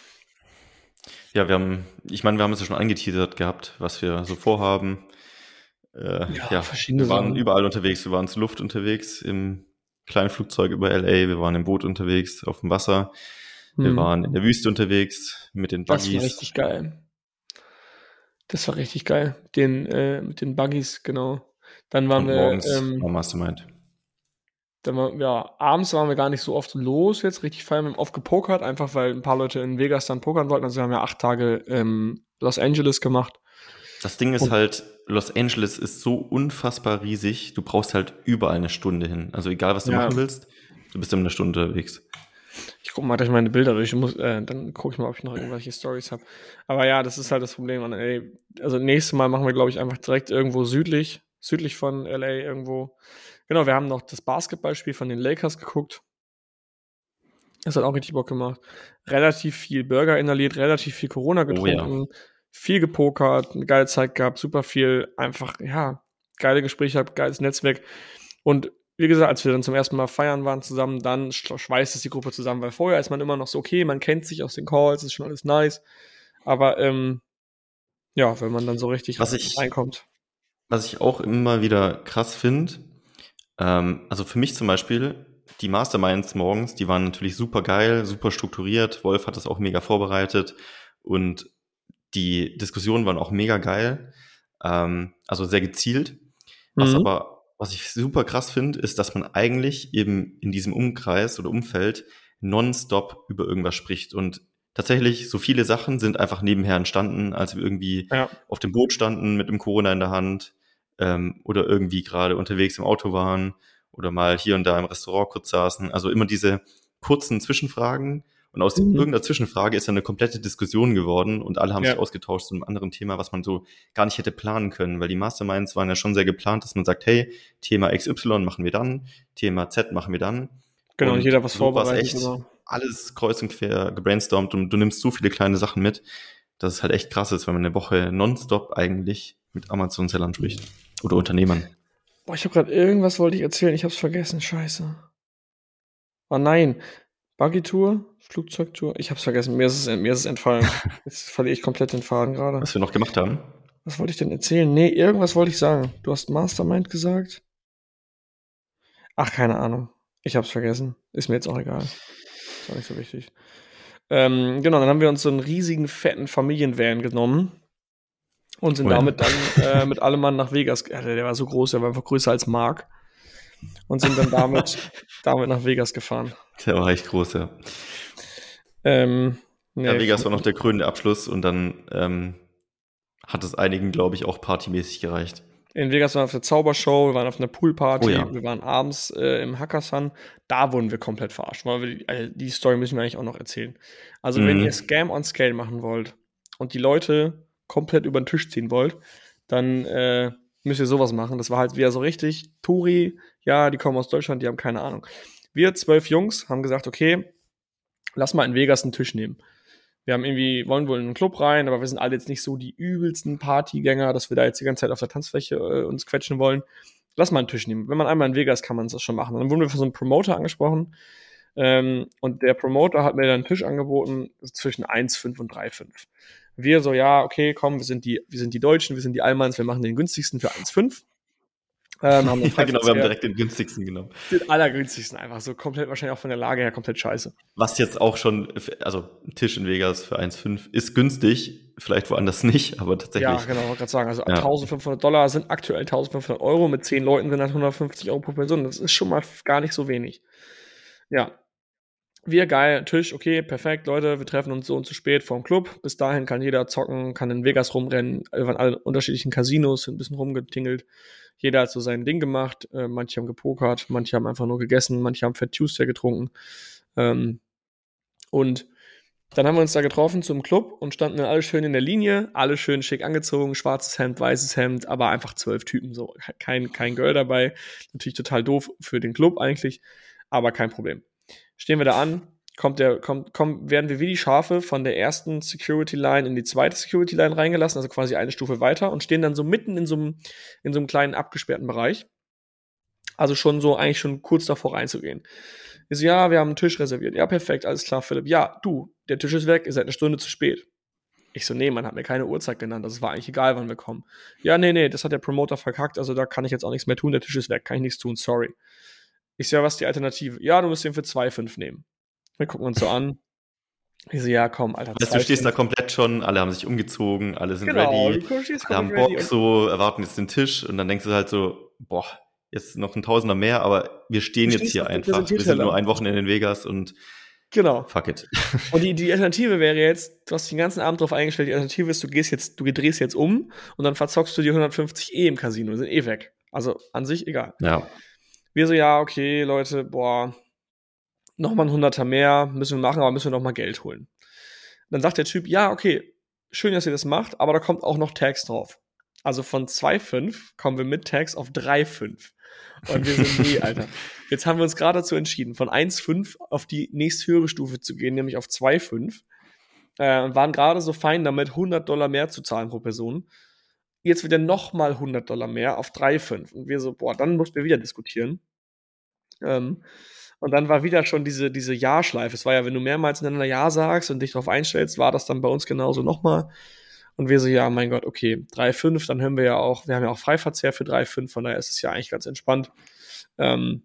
Ja, wir haben, ich meine, wir haben es ja schon angeteasert gehabt, was wir so vorhaben. Äh, Ja, ja, verschiedene wir waren Sachen. überall unterwegs. Wir waren zur Luft unterwegs, im kleinen Flugzeug über LA, wir waren im Boot unterwegs, auf dem Wasser, wir Hm. waren in der Wüste unterwegs mit den Das war Buggies. richtig geil. Das war richtig geil. Den, äh, mit den Buggies, genau. Dann waren und wir, morgens ähm, Mastermind. dann war, ja, abends waren wir gar nicht so oft los jetzt, richtig feiern. Wir haben oft gepokert, einfach weil ein paar Leute in Vegas dann pokern wollten. Also wir haben ja acht Tage ähm, Los Angeles gemacht. Das Ding ist und- halt, Los Angeles ist so unfassbar riesig, du brauchst halt überall eine Stunde hin. Also egal, was du Ja. machen willst, du bist immer eine Stunde unterwegs. Ich gucke mal gleich meine Bilder durch. Muss, äh, dann gucke ich mal, ob ich noch irgendwelche Stories habe. Aber ja, das ist halt das Problem. an LA. Also nächstes Mal machen wir, glaube ich, einfach direkt irgendwo südlich, südlich von LA irgendwo. Genau, wir haben noch das Basketballspiel von den Lakers geguckt. Das hat auch richtig Bock gemacht. Relativ viel Burger inhaliert, relativ viel Corona Oh ja. getrunken, viel gepokert, eine geile Zeit gehabt, super viel, einfach, ja, geile Gespräche gehabt, geiles Netzwerk. Und wie gesagt, als wir dann zum ersten Mal feiern waren zusammen, dann sch- schweißt es die Gruppe zusammen, weil vorher ist man immer noch so, okay, man kennt sich aus den Calls, ist schon alles nice. Aber ähm, ja, wenn man dann so richtig Was ich- reinkommt. Was ich auch immer wieder krass finde, ähm, also für mich zum Beispiel, die Masterminds morgens, die waren natürlich super geil, super strukturiert. Wolf hat das auch mega vorbereitet und die Diskussionen waren auch mega geil, ähm, also sehr gezielt. Was Mhm. aber, was ich super krass finde, ist, dass man eigentlich eben in diesem Umkreis oder Umfeld nonstop über irgendwas spricht und tatsächlich so viele Sachen sind einfach nebenher entstanden, als wir irgendwie Ja. auf dem Boot standen mit dem Corona in der Hand ähm, oder irgendwie gerade unterwegs im Auto waren oder mal hier und da im Restaurant kurz saßen. Also immer diese kurzen Zwischenfragen und aus Mhm. irgendeiner Zwischenfrage ist dann eine komplette Diskussion geworden und alle haben Ja. sich ausgetauscht zu einem anderen Thema, was man so gar nicht hätte planen können, weil die Masterminds waren ja schon sehr geplant, dass man sagt, hey, Thema XY machen wir dann, Thema Z machen wir dann. Genau, Und jeder was so vorbereitet. echt. Genau. Alles kreuz und quer gebrainstormt und du nimmst so viele kleine Sachen mit, dass es halt echt krass ist, wenn man eine Woche nonstop eigentlich mit Amazon-Sellern spricht oder Unternehmern. Boah, ich habe gerade irgendwas wollte ich erzählen, ich habe es vergessen, scheiße. Oh nein, Buggy-Tour, Flugzeugtour, ich habe es vergessen, mir ist es, mir ist es entfallen. Jetzt verliere ich komplett den Faden gerade. Was wir noch gemacht haben. Was wollte ich denn erzählen? Nee, irgendwas wollte ich sagen. Du hast Mastermind gesagt? Ach, keine Ahnung. Ich hab's vergessen. Ist mir jetzt auch egal. Ist auch nicht so wichtig. Ähm, genau, dann haben wir uns so einen riesigen, fetten Familienvan genommen und sind Oh ja. damit dann äh, mit allem Mann nach Vegas. Der, der war so groß, der war einfach größer als Mark. Und sind dann damit, damit nach Vegas gefahren. Der war echt groß, ja. Ähm, nee, ja Vegas war noch der krönende Abschluss und dann ähm, hat es einigen, glaube ich, auch partymäßig gereicht. In Vegas waren wir auf der Zaubershow, wir waren auf einer Poolparty, Oh ja. wir waren abends äh, im Hackersun. Da wurden wir komplett verarscht. Weil wir, die, äh, die Story müssen wir eigentlich auch noch erzählen. Also, wenn Mhm. ihr Scam on Scale machen wollt und die Leute komplett über den Tisch ziehen wollt, dann äh, müsst ihr sowas machen. Das war halt wieder so richtig. Turi, ja, die kommen aus Deutschland, die haben keine Ahnung. Wir zwölf Jungs haben gesagt, okay, lass mal in Vegas einen Tisch nehmen. Wir haben irgendwie, wollen wohl in einen Club rein, aber wir sind alle jetzt nicht so die übelsten Partygänger, dass wir da jetzt die ganze Zeit auf der Tanzfläche äh, uns quetschen wollen. Lass mal einen Tisch nehmen. Wenn man einmal in Vegas kann man das schon machen. Dann wurden wir von so einem Promoter angesprochen. Ähm, und der Promoter hat mir dann einen Tisch angeboten zwischen 1,5 und 3,5. Wir so, ja, okay, komm, wir sind die, wir sind die Deutschen, wir sind die Allmanns, wir machen den günstigsten für 1,5. Ähm, Ja, genau, wir haben direkt den günstigsten genommen. den allergünstigsten einfach. So komplett wahrscheinlich auch von der Lage her komplett scheiße. Was jetzt auch schon, also Tisch in Vegas für 1,5 ist günstig, vielleicht woanders nicht, aber tatsächlich. Ja, genau, wollte gerade sagen. Also Ja. 1500 Dollar sind aktuell 1500 Euro. Mit 10 Leuten sind das 150 Euro pro Person. Das ist schon mal gar nicht so wenig. Ja. Wir, geil, Tisch, okay, perfekt, Leute, wir treffen uns so und zu spät vorm Club. Bis dahin kann jeder zocken, kann in Vegas rumrennen. Wir waren alle in unterschiedlichen Casinos, sind ein bisschen rumgetingelt. Jeder hat so sein Ding gemacht. Äh, manche haben gepokert, manche haben einfach nur gegessen, manche haben Fat Tuesday getrunken. Ähm, und dann haben wir uns da getroffen zum Club und standen dann alle schön in der Linie, alle schön schick angezogen, schwarzes Hemd, weißes Hemd, aber einfach zwölf Typen, so kein, kein Girl dabei. Natürlich total doof für den Club eigentlich, aber kein Problem. Stehen wir da an, kommt der, kommt, kommt, werden wir wie die Schafe von der ersten Security Line in die zweite Security Line reingelassen, also quasi eine Stufe weiter und stehen dann so mitten in so einem, in so einem kleinen abgesperrten Bereich. Also schon so, eigentlich schon kurz davor reinzugehen. Ich so, ja, wir haben einen Tisch reserviert. Ja, perfekt, alles klar, Philipp. Ja, du, der Tisch ist weg, ihr seid eine Stunde zu spät. Ich so, nee, man hat mir keine Uhrzeit genannt, das war eigentlich egal, wann wir kommen. Ja, nee, nee, das hat der Promoter verkackt, also da kann ich jetzt auch nichts mehr tun, der Tisch ist weg, kann ich nichts tun, sorry. Ich so, ja, was ist die Alternative? Ja, du musst den für 2,5 nehmen. Wir gucken uns so an. Ich so, ja, komm, Alter. Weißt du, stehst da 2,5. kommt schon, alle haben sich umgezogen, alle sind Genau, ready, alle haben komplett ready Bock, so, erwarten jetzt den Tisch und dann denkst du halt so, boah, jetzt noch ein Tausender mehr, aber wir stehen Du jetzt hier einfach. Wir sind nur ein Wochenende in Vegas und Genau. fuck it. Und die, die Alternative wäre jetzt, du hast dich den ganzen Abend drauf eingestellt, die Alternative ist, du gehst jetzt, du drehst jetzt um und dann verzockst du die 150 eh im Casino, sind eh weg. Also an sich egal. Ja. Wir so, ja, okay, Leute, boah, nochmal ein Hunderter mehr, müssen wir machen, aber müssen wir nochmal Geld holen. Dann sagt der Typ, ja, okay, schön, dass ihr das macht, aber da kommt auch noch Tax drauf. Also von 2,5 kommen wir mit Tax auf 3,5. Und wir sind, nee, Alter. Jetzt haben wir uns gerade dazu entschieden, von 1,5 auf die nächsthöhere Stufe zu gehen, nämlich auf 2,5. Äh, und waren gerade so fein damit, 100 Dollar mehr zu zahlen pro Person. Jetzt wird er nochmal 100 Dollar mehr auf 3,5. Und wir so, boah, dann mussten wir wieder diskutieren. Ähm, und dann war wieder schon diese, diese Ja-Schleife. Es war ja, wenn du mehrmals hintereinander Ja sagst und dich darauf einstellst, war das dann bei uns genauso nochmal. Und wir so, ja, mein Gott, okay, 3,5, dann hören wir ja auch, wir haben ja auch Freiverzehr für 3,5, von daher ist es ja eigentlich ganz entspannt. Ähm,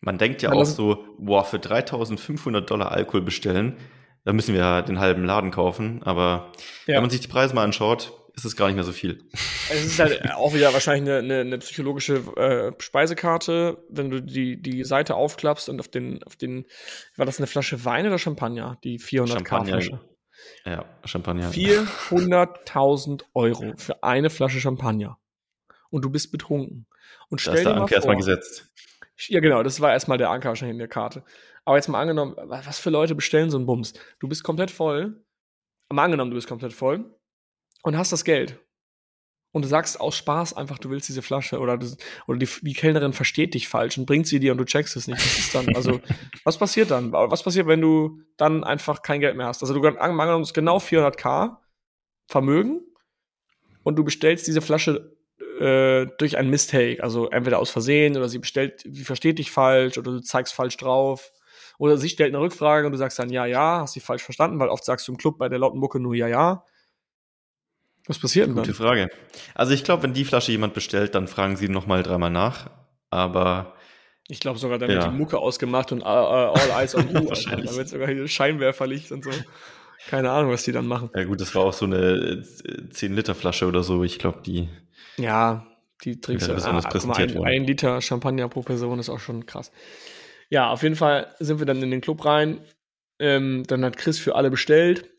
Man denkt ja auch so, boah, für 3500 Dollar Alkohol bestellen, da müssen wir ja den halben Laden kaufen, aber Ja. wenn man sich die Preise mal anschaut, ist es gar nicht mehr so viel. Es ist halt auch wieder wahrscheinlich eine, eine, eine psychologische äh, Speisekarte, wenn du die, die Seite aufklappst und auf den, auf den, war das eine Flasche Wein oder Champagner? Die 400 K Champagner. Flasche. Ja, Champagner. 400.000 Euro für eine Flasche Champagner. Und du bist betrunken. Und Da stell ist dir der Anker erstmal gesetzt. ja genau, das war erstmal der Anker wahrscheinlich in der Karte. Aber jetzt mal angenommen, wa- was für Leute bestellen so einen Bums? Du bist komplett voll. Mal angenommen, du bist komplett voll und hast das Geld. Und du sagst aus Spaß einfach, du willst diese Flasche oder, du, oder die, die Kellnerin versteht dich falsch und bringt sie dir und du checkst es nicht. Was ist dann? Also, was passiert dann? Was passiert, wenn du dann einfach kein Geld mehr hast? Also, du angenommen, genau 400k Vermögen und du bestellst diese Flasche äh, durch ein Mistake, also entweder aus Versehen oder sie bestellt, sie versteht dich falsch oder du zeigst falsch drauf. Oder sie stellt eine Rückfrage und du sagst dann ja, ja, hast sie falsch verstanden, weil oft sagst du im Club bei der lauten Mucke nur ja, ja. Was passiert denn Gute dann? Frage. Also ich glaube, wenn die Flasche jemand bestellt, dann fragen sie nochmal dreimal nach. Aber Ich glaube sogar, da Ja. wird die Mucke ausgemacht und äh, äh, all eyes on you. Wahrscheinlich. Da wird sogar hier Scheinwerferlicht und so. Keine Ahnung, was die dann machen. ja gut, das war auch so eine 10-Liter-Flasche oder so. Ich glaube, die. Ja, die trinkst Ja, du. besonders Ah, ein, ein Liter Champagner pro Person ist auch schon krass. Ja, auf jeden Fall sind wir dann in den Club rein. Ähm, dann hat Chris für alle bestellt.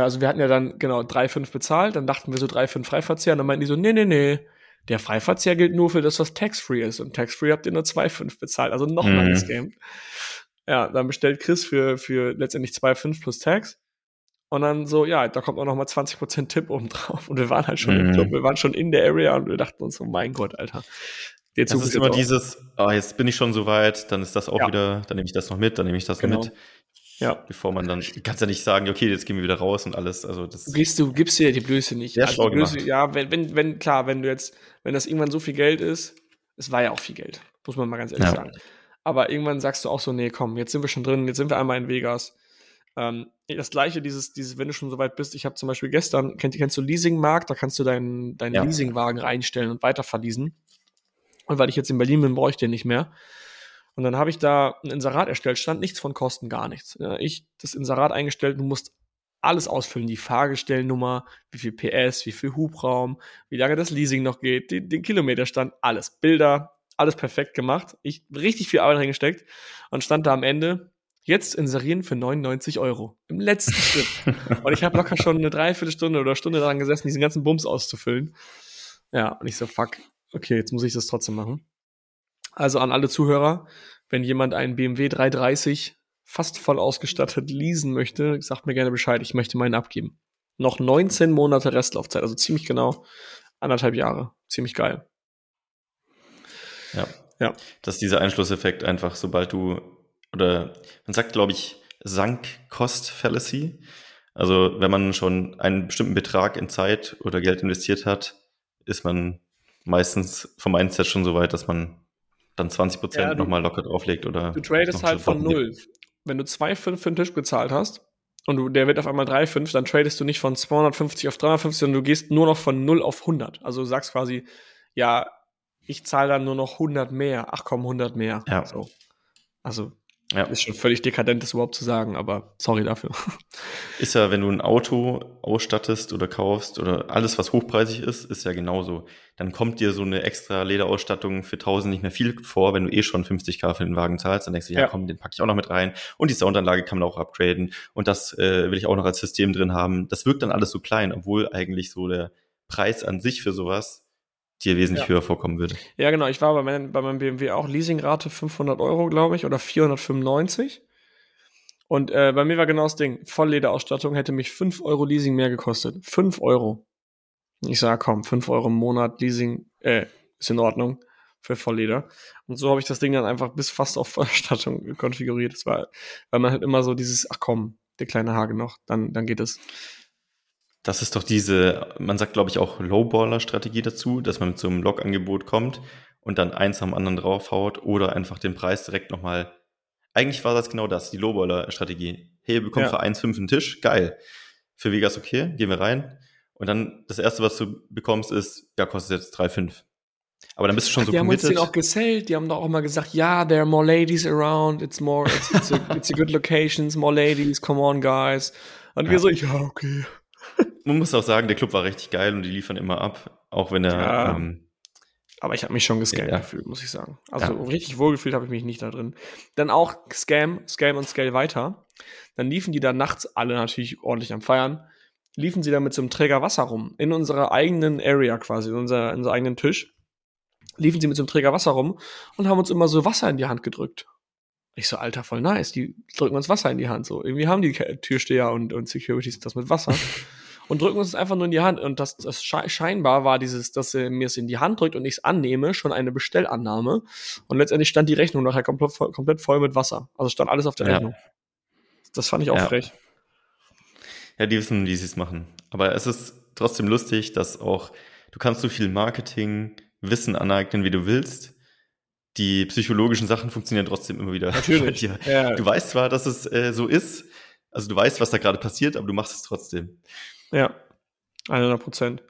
Also wir hatten ja dann genau 3,5 bezahlt, dann dachten wir so 3,5 Freiverzehr und dann meinten die so, nee, nee, nee, Der Freiverzehr gilt nur für das, was tax-free ist. Und tax-free habt ihr nur 2,5 bezahlt. Also noch mal Mhm. ein Scam. Ja, dann bestellt Chris für, für letztendlich 2,5 plus Tax. Und dann so, ja, da kommt auch noch mal 20% Tipp oben drauf. Und wir waren halt schon im Mhm. Club, wir waren schon in der Area und wir dachten uns so, mein Gott, Alter. Der Das Zug ist jetzt immer auch- dieses, ah, jetzt bin ich schon so weit, dann ist das auch Ja. wieder, dann nehme ich das noch mit, dann nehme ich das Genau. noch mit. Ja. Bevor man dann, kannst ja nicht sagen, okay, jetzt gehen wir wieder raus und alles. Also das Du gibst, du gibst dir die Blöße nicht. Sehr schlau die Blöße, gemacht. ja, wenn, wenn, wenn, klar, wenn du jetzt, wenn das irgendwann so viel Geld ist, es war ja auch viel Geld, muss man mal ganz ehrlich Ja. sagen. Aber irgendwann sagst du auch so, nee, komm, jetzt sind wir schon drin, jetzt sind wir einmal in Vegas. Ähm, das gleiche, dieses, dieses, wenn du schon so weit bist, ich habe zum Beispiel gestern, kennt, kennst du Leasingmarkt, da kannst du deinen, deinen Ja. Leasingwagen reinstellen und weiter verleasen. Und weil ich jetzt in Berlin bin, brauche ich den nicht mehr. Und dann habe ich da ein Inserat erstellt, stand nichts von Kosten, gar nichts. Ich das Inserat eingestellt, du musst alles ausfüllen, die Fahrgestellnummer, wie viel PS, wie viel Hubraum, wie lange das Leasing noch geht, den, den Kilometerstand, alles, Bilder, alles perfekt gemacht. Ich richtig viel Arbeit reingesteckt und stand da am Ende, jetzt inserieren für 99 Euro. Im letzten Schritt. Und ich habe locker schon eine Dreiviertelstunde oder Stunde daran gesessen, diesen ganzen Bums auszufüllen. Ja, und ich so, fuck, okay, jetzt muss ich das trotzdem machen. Also an alle Zuhörer, wenn jemand einen BMW 330 fast voll ausgestattet leasen möchte, sagt mir gerne Bescheid, ich möchte meinen abgeben. Noch 19 Monate Restlaufzeit, also ziemlich genau anderthalb Jahre. Ziemlich geil. Ja. Ja. Das ist dieser Einschlusseffekt einfach, sobald du, oder man sagt, glaube ich, Sunk-Cost-Fallacy. Also wenn man schon einen bestimmten Betrag in Zeit oder Geld investiert hat, ist man meistens vom Mindset schon so weit, dass man dann 20 Ja, Prozent du- nochmal locker drauflegt oder Du tradest halt von null. Wenn du 2,5 für den Tisch bezahlt hast und du, der wird auf einmal 3,5, dann tradest du nicht von 250 auf 350, sondern du gehst nur noch von 0 auf 100. Also du sagst quasi, ja, ich zahle dann nur noch 100 mehr. Ach komm, 100 mehr. Ja. So. Also Ja. ist schon völlig dekadent, das überhaupt zu sagen, aber sorry dafür. Ist ja, wenn du ein Auto ausstattest oder kaufst oder alles, was hochpreisig ist, ist ja genauso. Dann kommt dir so eine extra Lederausstattung für 1000 nicht mehr viel vor, wenn du eh schon 50k für den Wagen zahlst. Dann denkst du, ja, Ja. komm, den packe ich auch noch mit rein. Und die Soundanlage kann man auch upgraden. Und das äh, will ich auch noch als System drin haben. Das wirkt dann alles so klein, obwohl eigentlich so der Preis an sich für sowas dir wesentlich Ja. höher vorkommen würde. Ja, genau. Ich war bei meinem, bei meinem BMW auch Leasingrate 500 Euro, glaube ich, oder 495. Und äh, bei mir war genau das Ding. Volllederausstattung hätte mich 5 Euro Leasing mehr gekostet. 5 Euro. Ich sag, komm, 5 Euro im Monat Leasing, äh, ist in Ordnung für Vollleder. Und so habe ich das Ding dann einfach bis fast auf Vollausstattung konfiguriert. Das war, weil man halt immer so dieses, ach komm, der kleine Hage noch, dann, dann geht es. Das ist doch diese, man sagt, glaube ich, auch Lowballer-Strategie dazu, dass man mit so einem Log-Angebot kommt und dann eins am anderen draufhaut oder einfach den Preis direkt nochmal. Eigentlich war das genau das, die Lowballer-Strategie. Hey, ihr bekommt Ja. für 1,5 einen Tisch, geil. Für Vegas okay, gehen wir rein. Und dann das erste, was du bekommst, ist, ja, kostet jetzt 3,5. Aber dann bist du schon so die haben uns committed. den auch gesellt, die haben doch auch mal gesagt, ja, there are more ladies around, it's more, it's, it's, a, it's a good locations, more ladies, come on, guys. Und wir Ja. so, ja, okay. Man muss auch sagen, der Club war richtig geil und die liefern immer ab, auch wenn er, Ja. ähm, Aber ich habe mich schon gescammt Ja. gefühlt, muss ich sagen. Also Ja. richtig wohlgefühlt habe ich mich nicht da drin. Dann auch Scam, Scam und Scale weiter. Dann liefen die da nachts alle natürlich ordentlich am Feiern. Liefen sie da mit so einem Träger Wasser rum. In unserer eigenen Area quasi, in, unser, in unserem eigenen Tisch. Liefen sie mit so einem Träger Wasser rum und haben uns immer so Wasser in die Hand gedrückt. Ich so, Alter, voll nice. Die drücken uns Wasser in die Hand. So, irgendwie haben die Türsteher und, und Securities das mit Wasser. und drücken uns einfach nur in die Hand. Und das, das sche- scheinbar war dieses, dass er mir es in die Hand drückt und ich es annehme, schon eine Bestellannahme. Und letztendlich stand die Rechnung nachher komplett, voll- komplett voll mit Wasser. Also stand alles auf der Ja. Rechnung. Das fand ich auch Ja. frech. Ja, die wissen, wie sie es machen. Aber es ist trotzdem lustig, dass auch, du kannst so viel Marketing, Wissen aneignen, wie du willst. Die psychologischen Sachen funktionieren trotzdem immer wieder. Natürlich. Ja, Du weißt zwar, dass es äh, so ist, also du weißt, was da gerade passiert, aber du machst es trotzdem. Ja 100 Prozent.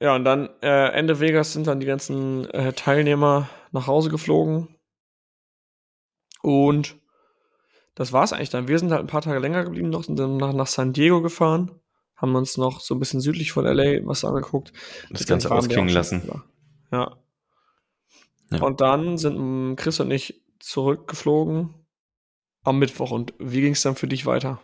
Ja, und dann äh, Ende Vegas sind dann die ganzen äh, Teilnehmer nach Hause geflogen. Und das war's eigentlich dann. Wir sind halt ein paar Tage länger geblieben noch, sind dann nach, nach San Diego gefahren, haben uns noch so ein bisschen südlich von LA was angeguckt. Das Ganze waren wir ausklingen lassen. Ja. Ja. Und dann sind mm, Chris und ich zurückgeflogen am Mittwoch. Und wie ging es dann für dich weiter?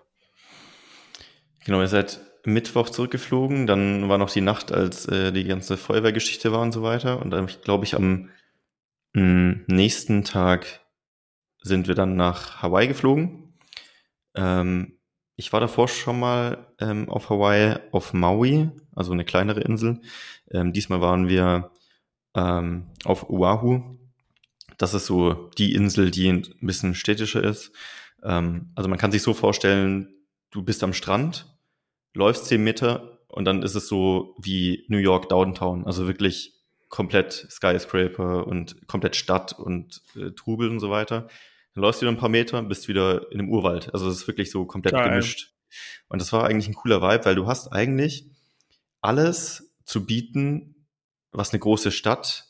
Genau, ihr seid Mittwoch zurückgeflogen. Dann war noch die Nacht, als äh, die ganze Feuerwehrgeschichte war und so weiter. Und dann, glaube ich, am mh, mm, nächsten Tag sind wir dann nach Hawaii geflogen. Ähm, ich war davor schon mal ähm, auf Hawaii, auf Maui, also eine kleinere Insel. Ähm, diesmal waren wir ähm, auf Oahu. Das ist so die Insel, die ein bisschen städtischer ist. Ähm, also man kann sich so vorstellen, du bist am Strand, läufst zehn Meter und dann ist es so wie New York Downtown. Also wirklich komplett Skyscraper und komplett Stadt und äh, Trubel und so weiter. Dann läufst du wieder ein paar Meter und bist wieder in einem Urwald. Also es ist wirklich so komplett Geil. gemischt. Und das war eigentlich ein cooler Vibe, weil du hast eigentlich alles zu bieten, was eine große Stadt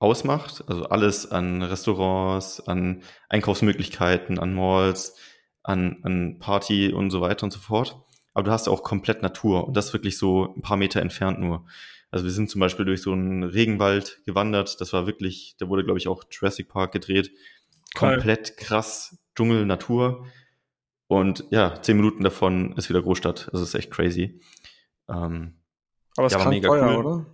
ausmacht. Also alles an Restaurants, an Einkaufsmöglichkeiten, an Malls, an, an Party und so weiter und so fort. Aber du hast auch komplett Natur und das wirklich so ein paar Meter entfernt nur. Also wir sind zum Beispiel durch so einen Regenwald gewandert. Das war wirklich, da wurde, glaube ich, auch Jurassic Park gedreht. Komplett krass Dschungel, Natur. Und ja, zehn Minuten davon ist wieder Großstadt. Also ist echt crazy. Ähm, Aber es ja, war mega teuer, cool. oder?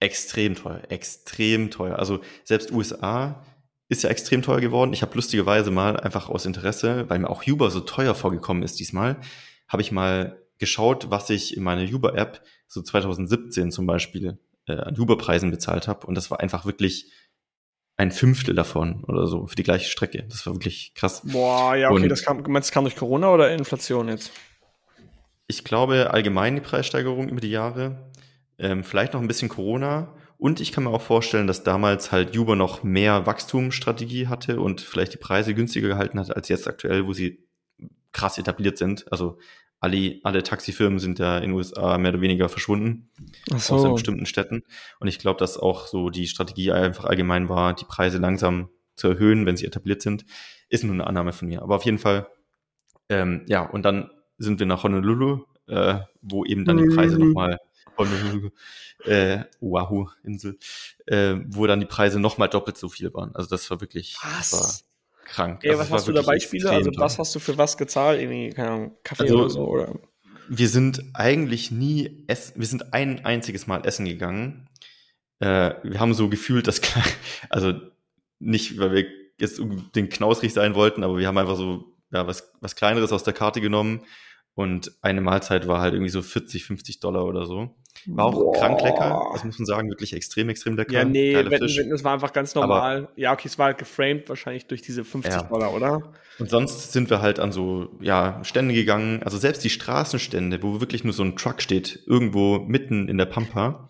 Extrem teuer, extrem teuer. Also selbst USA ist ja extrem teuer geworden. Ich habe lustigerweise mal einfach aus Interesse, weil mir auch Uber so teuer vorgekommen ist diesmal, habe ich mal geschaut, was ich in meiner Uber-App so 2017 zum Beispiel äh, an Uber-Preisen bezahlt habe. Und das war einfach wirklich ein Fünftel davon oder so für die gleiche Strecke. Das war wirklich krass. Boah, ja, okay, Und das kam, meinst, das kam durch Corona oder Inflation jetzt? Ich glaube allgemein die Preissteigerung über die Jahre. Ähm, vielleicht noch ein bisschen Corona. Und ich kann mir auch vorstellen, dass damals halt Uber noch mehr Wachstumsstrategie hatte und vielleicht die Preise günstiger gehalten hat als jetzt aktuell, wo sie krass etabliert sind. Also alle, alle Taxifirmen sind ja in den USA mehr oder weniger verschwunden. Ach so. Außer in bestimmten Städten. Und ich glaube, dass auch so die Strategie einfach allgemein war, die Preise langsam zu erhöhen, wenn sie etabliert sind. Ist nur eine Annahme von mir. Aber auf jeden Fall, ähm, ja, und dann sind wir nach Honolulu, äh, wo eben dann die Preise mhm. nochmal Honolulu, äh, Oahu-Insel, äh, wo dann die Preise nochmal doppelt so viel waren. Also das war wirklich, was? das war krank. Ey, also was hast du da Beispiele? Also was hast du für was gezahlt? Irgendwie, keine Ahnung, Kaffee also, oder so? Oder? Wir sind eigentlich nie essen, wir sind ein einziges Mal essen gegangen. Äh, wir haben so gefühlt, dass, also nicht, weil wir jetzt den knausrig sein wollten, aber wir haben einfach so ja, was, was Kleineres aus der Karte genommen und eine Mahlzeit war halt irgendwie so 40, 50 Dollar oder so. War auch Boah. krank lecker, das muss man sagen, wirklich extrem, extrem lecker. Ja, nee, Wetten, Wetten, es war einfach ganz normal. Aber, ja, okay, es war halt geframed wahrscheinlich durch diese 50 ja. Dollar, oder? Und sonst sind wir halt an so, ja, Stände gegangen, also selbst die Straßenstände, wo wirklich nur so ein Truck steht, irgendwo mitten in der Pampa.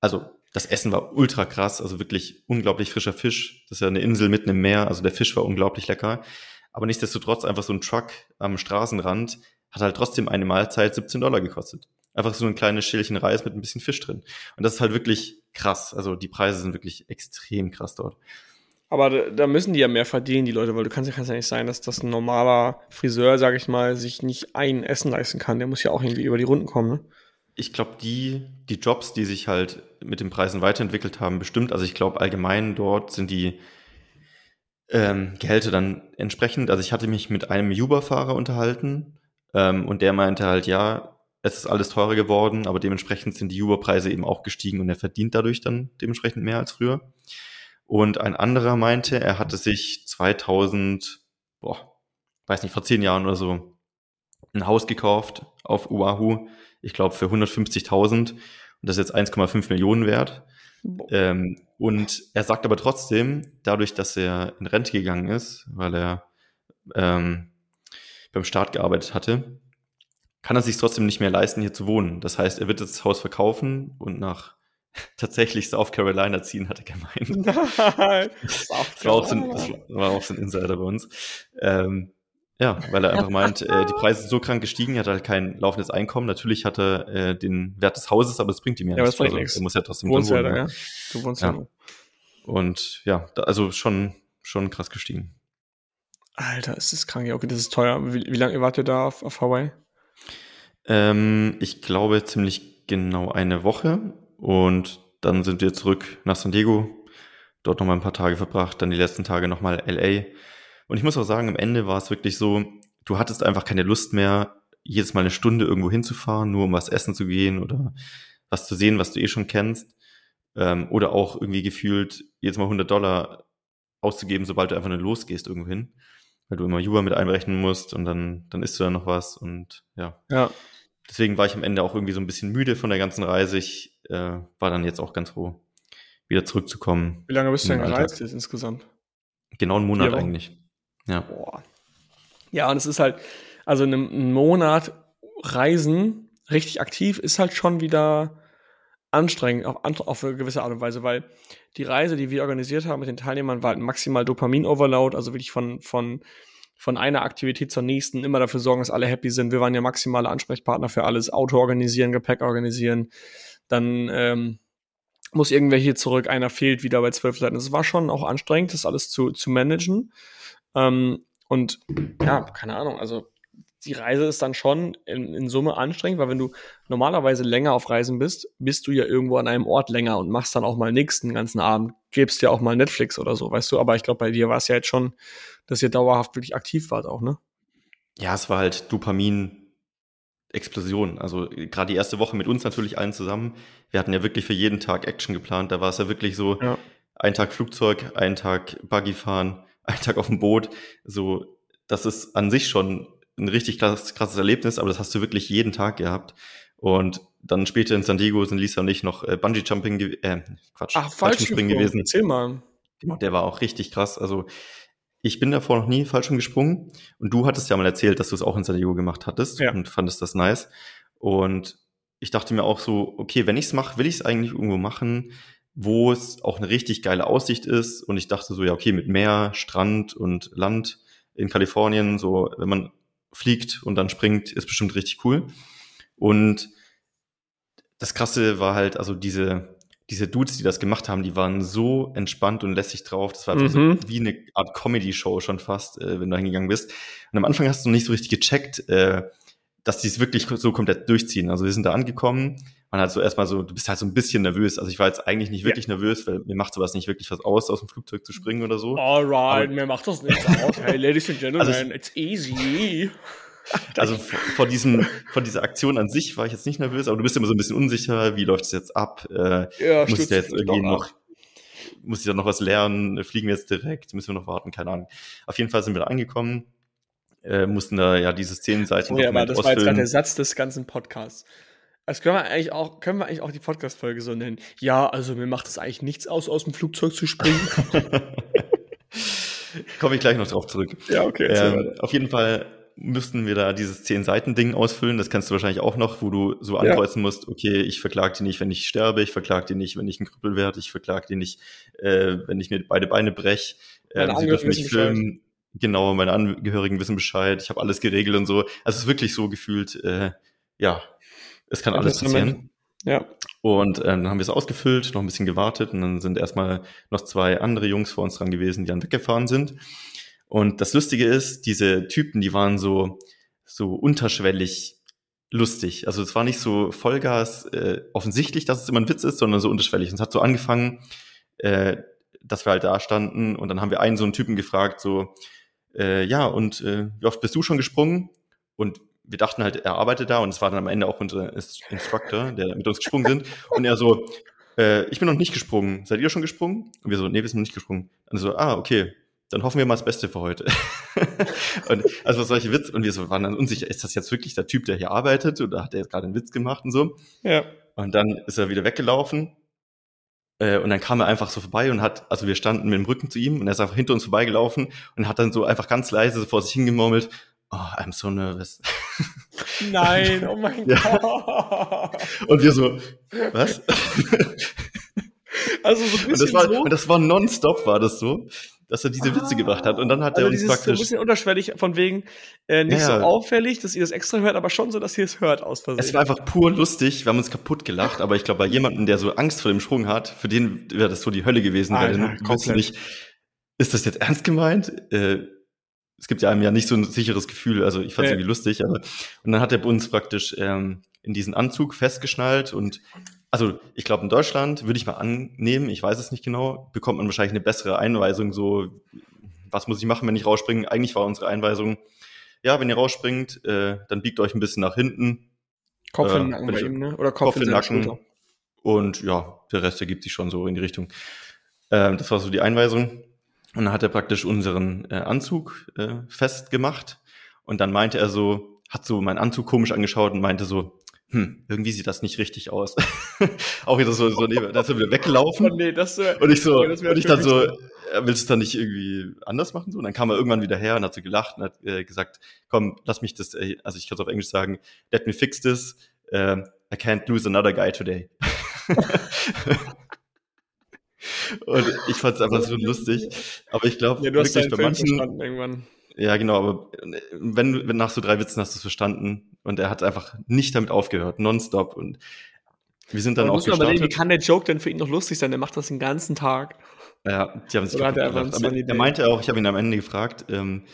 Also das Essen war ultra krass, also wirklich unglaublich frischer Fisch. Das ist ja eine Insel mitten im Meer, also der Fisch war unglaublich lecker. Aber nichtsdestotrotz einfach so ein Truck am Straßenrand hat halt trotzdem eine Mahlzeit 17 Dollar gekostet. Einfach so ein kleines Schälchen Reis mit ein bisschen Fisch drin. Und das ist halt wirklich krass. Also die Preise sind wirklich extrem krass dort. Aber da, müssen die ja mehr verdienen, die Leute, weil du kannst ja, kannst ja nicht sein, dass das ein normaler Friseur, sag ich mal, sich nicht ein Essen leisten kann. Der muss ja auch irgendwie über die Runden kommen, ne? Ich glaube, die, die Jobs, die sich halt mit den Preisen weiterentwickelt haben, bestimmt. Also ich glaube, allgemein dort sind die ähm, Gehälter dann entsprechend. Also ich hatte mich mit einem Uber-Fahrer unterhalten ähm, und der meinte halt, ja, es ist alles teurer geworden, aber dementsprechend sind die Uber-Preise eben auch gestiegen und er verdient dadurch dann dementsprechend mehr als früher. Und ein anderer meinte, er hatte sich 2000, boah, weiß nicht, vor zehn Jahren oder so, ein Haus gekauft auf Oahu, ich glaube für 150.000 und das ist jetzt 1,5 Millionen wert. Ähm, und er sagt aber trotzdem, dadurch, dass er in Rente gegangen ist, weil er ähm, beim Staat gearbeitet hatte, kann er sich trotzdem nicht mehr leisten, hier zu wohnen. Das heißt, er wird das Haus verkaufen und nach tatsächlich South Carolina ziehen, hat er gemeint. Nein, das, war auch so ein, das war auch so ein Insider bei uns. Ähm, ja, weil er einfach meint, äh, die Preise sind so krank gestiegen, er hat halt kein laufendes Einkommen. Natürlich hat er äh, den Wert des Hauses, aber es bringt ihm ja, ja nichts. Also, er muss ja trotzdem wohnen. Ja, ja. Du wohnst ja. ja. Und ja, da, also schon, schon krass gestiegen. Alter, ist das krank. Ja, okay, das ist teuer. Wie, wie lange wart ihr da auf, auf Hawaii? Ähm, ich glaube ziemlich genau eine Woche. Und dann sind wir zurück nach San Diego. Dort nochmal ein paar Tage verbracht. Dann die letzten Tage nochmal LA. Und ich muss auch sagen, am Ende war es wirklich so, du hattest einfach keine Lust mehr, jedes Mal eine Stunde irgendwo hinzufahren, nur um was essen zu gehen oder was zu sehen, was du eh schon kennst. Ähm, oder auch irgendwie gefühlt jedes Mal 100 Dollar auszugeben, sobald du einfach nur losgehst irgendwo hin. Weil du immer Juba mit einberechnen musst und dann, dann isst du da noch was und ja. Ja. Deswegen war ich am Ende auch irgendwie so ein bisschen müde von der ganzen Reise. Ich äh, war dann jetzt auch ganz froh, wieder zurückzukommen. Wie lange bist du denn den gereist jetzt insgesamt? Genau einen Monat eigentlich. Ja. Boah. Ja, und es ist halt, also in einem Monat Reisen richtig aktiv ist halt schon wieder anstrengend auf, auf eine gewisse Art und Weise, weil die Reise, die wir organisiert haben mit den Teilnehmern, war halt maximal Dopamin-Overload, also wirklich von, von, von einer Aktivität zur nächsten immer dafür sorgen, dass alle happy sind. Wir waren ja maximale Ansprechpartner für alles, Auto organisieren, Gepäck organisieren, dann ähm, muss irgendwer hier zurück, einer fehlt wieder bei zwölf Seiten. Es war schon auch anstrengend, das alles zu, zu managen. Ähm, und ja, keine Ahnung, also die Reise ist dann schon in, in Summe anstrengend, weil wenn du normalerweise länger auf Reisen bist, bist du ja irgendwo an einem Ort länger und machst dann auch mal nichts den ganzen Abend, gibst ja auch mal Netflix oder so, weißt du, aber ich glaube, bei dir war es ja jetzt schon, dass ihr dauerhaft wirklich aktiv wart auch, ne? Ja, es war halt Dopamin. Explosion. Also gerade die erste Woche mit uns natürlich allen zusammen. Wir hatten ja wirklich für jeden Tag Action geplant. Da war es ja wirklich so, Ja. ein Tag Flugzeug, ein Tag Buggy fahren, ein Tag auf dem Boot. So, das ist an sich schon ein richtig krasses, krasses Erlebnis, aber das hast du wirklich jeden Tag gehabt. Und dann später in San Diego sind Lisa und ich noch äh, Bungee Jumping, äh, Quatsch, Ach, falsch Fallschirmspringen gewesen. Erzähl mal. Genau, der war auch richtig krass. Also ich bin davor noch nie Fallschirm gesprungen und du hattest ja mal erzählt, dass du es auch in San Diego gemacht hattest Ja. und fandest das nice. Und ich dachte mir auch so, okay, wenn ich es mache, will ich es eigentlich irgendwo machen, wo es auch eine richtig geile Aussicht ist. Und ich dachte so, ja, okay, mit Meer, Strand und Land in Kalifornien, so wenn man fliegt und dann springt, ist bestimmt richtig cool. Und das Krasse war halt, also diese, diese Dudes, die das gemacht haben, die waren so entspannt und lässig drauf. Das war einfach Mhm. so wie eine Art Comedy-Show schon fast, äh, wenn du hingegangen bist. Und am Anfang hast du noch nicht so richtig gecheckt, äh, dass die es wirklich so komplett durchziehen. Also wir sind da angekommen, man hat so erstmal so, du bist halt so ein bisschen nervös. Also ich war jetzt eigentlich nicht wirklich nervös, weil mir macht sowas nicht wirklich was aus, aus dem Flugzeug zu springen oder so. Alright, Aber- mir macht das nichts aus. Hey, Ladies and Gentlemen, Also it's easy. Also vor, diesem, vor dieser Aktion an sich war ich jetzt nicht nervös, aber du bist immer so ein bisschen unsicher, wie läuft es jetzt ab? Äh, Ja, muss ich da jetzt irgendwie noch, muss ich da noch was lernen? Fliegen wir jetzt direkt? Müssen wir noch warten? Keine Ahnung. Auf jeden Fall sind wir da angekommen, äh, mussten da ja dieses zehn Seiten Oh ja, aber das war jetzt gerade der ausfüllen. Satz des ganzen Podcasts. Das können wir eigentlich auch, können wir eigentlich auch die Podcast-Folge so nennen. Ja, also mir macht es eigentlich nichts aus, aus dem Flugzeug zu springen. Komme ich gleich noch drauf zurück. ja, okay. Ähm, auf jeden Fall müssten wir da dieses zehn Seiten Ding ausfüllen. Das kennst du wahrscheinlich auch noch, wo du so Ja. ankreuzen musst, okay, ich verklag die nicht, wenn ich sterbe, ich verklag die nicht, wenn ich ein Krüppel werde, ich verklag die nicht, äh, wenn ich mir beide Beine brech. Ähm, sie dürfen Bescheid. filmen. Genau, meine Angehörigen wissen Bescheid. Ich habe alles geregelt und so. Also es ist wirklich so gefühlt, äh, ja, es kann alles passieren. Ja. Und ähm, dann haben wir es ausgefüllt, noch ein bisschen gewartet und dann sind erstmal noch zwei andere Jungs vor uns dran gewesen, die dann weggefahren sind. Und das Lustige ist, diese Typen, die waren so, so unterschwellig lustig. Also es war nicht so Vollgas äh, offensichtlich, dass es immer ein Witz ist, sondern so unterschwellig. Und es hat so angefangen, äh, dass wir halt da standen und dann haben wir einen so einen Typen gefragt, so, äh, ja, und äh, wie oft bist du schon gesprungen? Und wir dachten halt, er arbeitet da und es war dann am Ende auch unser Ins- Instructor, der mit uns gesprungen sind. Und er so, äh, ich bin noch nicht gesprungen. Seid ihr schon gesprungen? Und wir so, nee, wir sind noch nicht gesprungen. Und so, ah, okay. Dann hoffen wir mal das Beste für heute. und also solche Witz und wir so waren dann unsicher, ist das jetzt wirklich der Typ, der hier arbeitet oder hat er jetzt gerade einen Witz gemacht und so? Ja. Und dann ist er wieder weggelaufen. Äh, und dann kam er einfach so vorbei und hat, also wir standen mit dem Rücken zu ihm und er ist einfach hinter uns vorbeigelaufen und hat dann so einfach ganz leise so vor sich hingemurmelt, oh, I'm so nervous. Nein, oh mein Ja. Gott. Und wir so, was? Also so ein Und bisschen das war, so. und das war nonstop, war das so, dass er diese Witze gebracht hat. Und dann hat also er uns dieses so ein praktisch, bisschen unterschwellig von wegen äh, nicht Ja, ja. so auffällig, dass ihr das extra hört, aber schon so, dass ihr es hört aus Versehen. es war einfach pur lustig, wir haben uns kaputt gelacht, aber ich glaube, bei jemandem, der so Angst vor dem Sprung hat, für den wäre das so die Hölle gewesen, weil Alter, der wusste komplett. nicht, ist das jetzt ernst gemeint? Äh, es gibt ja einem ja nicht so ein sicheres Gefühl, also ich fand es Nee. irgendwie lustig, aber und dann hat er uns praktisch ähm, in diesen Anzug festgeschnallt und also ich glaube in Deutschland würde ich mal annehmen, ich weiß es nicht genau, bekommt man wahrscheinlich eine bessere Einweisung, so was muss ich machen, wenn ich rausspringe. Eigentlich war unsere Einweisung, ja, wenn ihr rausspringt, äh, dann biegt euch ein bisschen nach hinten. Kopf Äh, in den Nacken bei ihm, ne? Oder Kopf, Kopf in den Nacken. Und ja, der Rest ergibt sich schon so in die Richtung. Ähm, das war so die Einweisung. Und dann hat er praktisch unseren äh, Anzug äh, festgemacht. Und dann meinte er so, hat so meinen Anzug komisch angeschaut und meinte so, hm, irgendwie sieht das nicht richtig aus. Auch wieder so, so neben, da ist er wieder Oh, weggelaufen. nee, das, Und ich so, Okay, das und ich dann so, äh, willst du es dann nicht irgendwie anders machen? So, und dann kam er irgendwann wieder her und hat so gelacht und hat äh, gesagt, komm, lass mich das, äh, also ich kann es auf Englisch sagen, let me fix this, ähm, I can't lose another guy today. und ich fand es einfach so lustig. Aber ich glaube, ja, wirklich bei manchen. Ja genau, aber äh, wenn, wenn nach so drei Witzen hast du es verstanden und er hat einfach nicht damit aufgehört, nonstop und wir sind dann Aber auch muss man überlegen, wie gestartet. kann der Joke denn für ihn noch lustig sein? Der macht das den ganzen Tag. Ja, die haben sich Oder hat er Aber er meinte auch, ich habe ihn am Ende gefragt, ähm,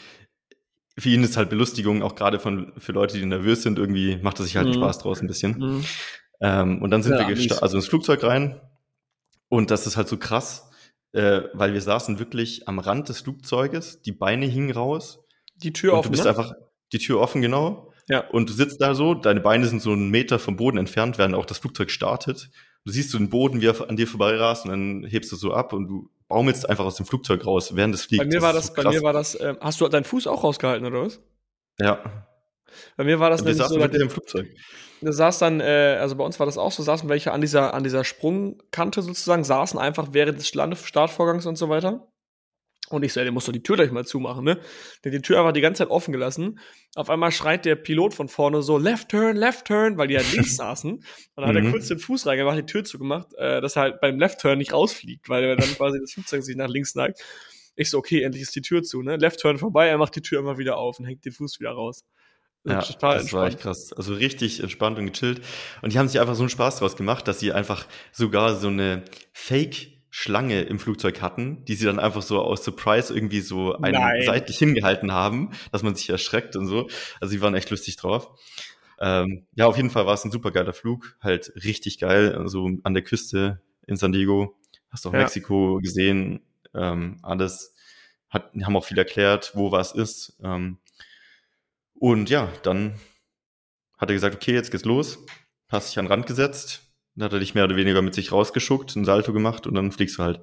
für ihn ist halt Belustigung, auch gerade von für Leute, die nervös sind, irgendwie macht er sich halt Mhm. Spaß draus ein bisschen. Mhm. Ähm, und dann sind Ja, wir also ins Flugzeug rein und das ist halt so krass, äh, weil wir saßen wirklich am Rand des Flugzeuges, die Beine hingen raus Die Tür offen, du bist ne? einfach die Tür offen genau Ja. und du sitzt da so, deine Beine sind so einen Meter vom Boden entfernt, während auch das Flugzeug startet. Du siehst so den Boden, wie er an dir vorbeirast und dann hebst du so ab und du baumelst einfach aus dem Flugzeug raus, während es fliegt. Bei mir war ist das, so bei mir war das, ähm, hast du deinen Fuß auch rausgehalten, oder was? Ja, Bei mir war das wir nämlich saßen so, da, im Flugzeug. Da saß dann, äh, also bei uns war das auch so, saßen welche an dieser, an dieser Sprungkante sozusagen, saßen einfach während des Startvorgangs und so weiter. Und ich so, ey, der muss doch die Tür gleich mal zumachen, ne? Der hat die Tür einfach die ganze Zeit offen gelassen. Auf einmal schreit der Pilot von vorne so, left turn, left turn, weil die halt links saßen. Und dann hat er Mhm. kurz den Fuß reingemacht, die Tür zugemacht, äh, dass er halt beim left turn nicht rausfliegt, weil er dann quasi das Flugzeug sich nach links neigt. Ich so, okay, endlich ist die Tür zu, ne? Left turn vorbei, er macht die Tür immer wieder auf und hängt den Fuß wieder raus. Ja, total das war echt entspannt. krass. Also richtig entspannt und gechillt. Und die haben sich einfach so einen Spaß draus gemacht, dass sie einfach sogar so eine Fake-Schlange im Flugzeug hatten, die sie dann einfach so aus Surprise irgendwie so einem Nein. seitlich hingehalten haben, dass man sich erschreckt und so. Also sie waren echt lustig drauf. Ähm, ja, auf jeden Fall war es ein super geiler Flug, halt richtig geil, also an der Küste in San Diego. Hast auch Ja. Mexiko gesehen, ähm, alles. Hat, haben auch viel erklärt, wo was ist. Ähm, und ja, dann hat er gesagt, okay, jetzt geht's los. Hast dich an den Rand gesetzt. Dann hat er dich mehr oder weniger mit sich rausgeschuckt, ein Salto gemacht und dann fliegst du halt.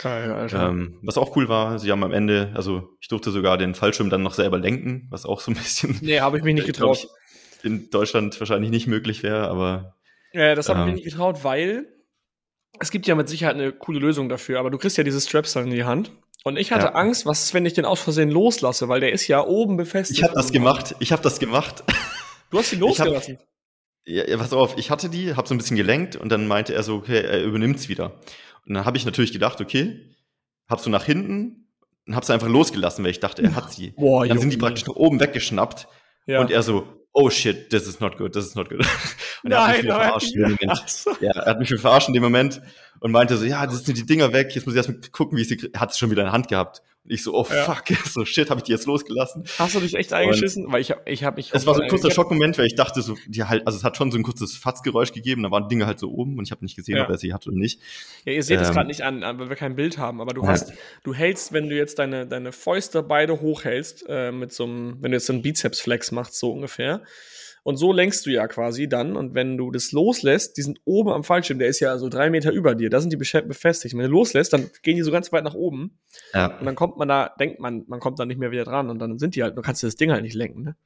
Geil, Alter. Ähm, was auch cool war, sie haben am Ende, also ich durfte sogar den Fallschirm dann noch selber lenken, was auch so ein bisschen nee, habe ich mich nicht ich getraut. ich, in Deutschland wahrscheinlich nicht möglich wäre, aber Äh, das habe ich Ähm. mir nicht getraut, weil es gibt ja mit Sicherheit eine coole Lösung dafür, aber du kriegst ja diese Straps dann in die Hand. Und ich hatte Ja. Angst, was ist, wenn ich den aus Versehen loslasse, weil der ist ja oben befestigt. ich habe das gemacht. Ich habe das gemacht. Du hast ihn losgelassen. Ja, ja, pass auf, ich hatte die, habe so ein bisschen gelenkt und dann meinte er so, okay, er übernimmt's wieder. Und dann habe ich natürlich gedacht, okay, hab so nach hinten und hab's einfach losgelassen, weil ich dachte, er hat sie. Boah, dann sind die Junge. praktisch nach oben weggeschnappt ja. und er so, oh shit, this is not good, this is not good. Und er hat mich wieder verarscht in dem Moment. Ach so. Ja, er hat mich verarscht in dem Moment und meinte so, ja, das sind die Dinger weg, jetzt muss ich erstmal gucken, wie ich sie, er hat es schon wieder in der Hand gehabt. Und ich so, oh Ja. fuck, so shit, habe ich die jetzt losgelassen. Hast du dich echt eingeschissen? Weil ich habe ich hab mich. Es war so ein kurzer Schockmoment, weil ich dachte so, die halt, also es hat schon so ein kurzes Fatzgeräusch gegeben, da waren Dinge halt so oben und ich habe nicht gesehen, Ja. ob er sie hat oder nicht. Ja, ihr seht es Ähm, gerade nicht an, an, weil wir kein Bild haben, aber du Ja. hast, du hältst, wenn du jetzt deine, deine Fäuste beide hochhältst, äh, mit so einem, wenn du jetzt so einen Bizeps-Flex machst, so ungefähr. Und so lenkst du ja quasi dann. Und wenn du das loslässt, die sind oben am Fallschirm, der ist ja so drei Meter über dir, da sind die befestigt. Wenn du loslässt, dann gehen die so ganz weit nach oben. Ja, Und dann kommt man da, denkt man, man kommt da nicht mehr wieder dran. Und dann sind die halt, du kannst das Ding halt nicht lenken, ne?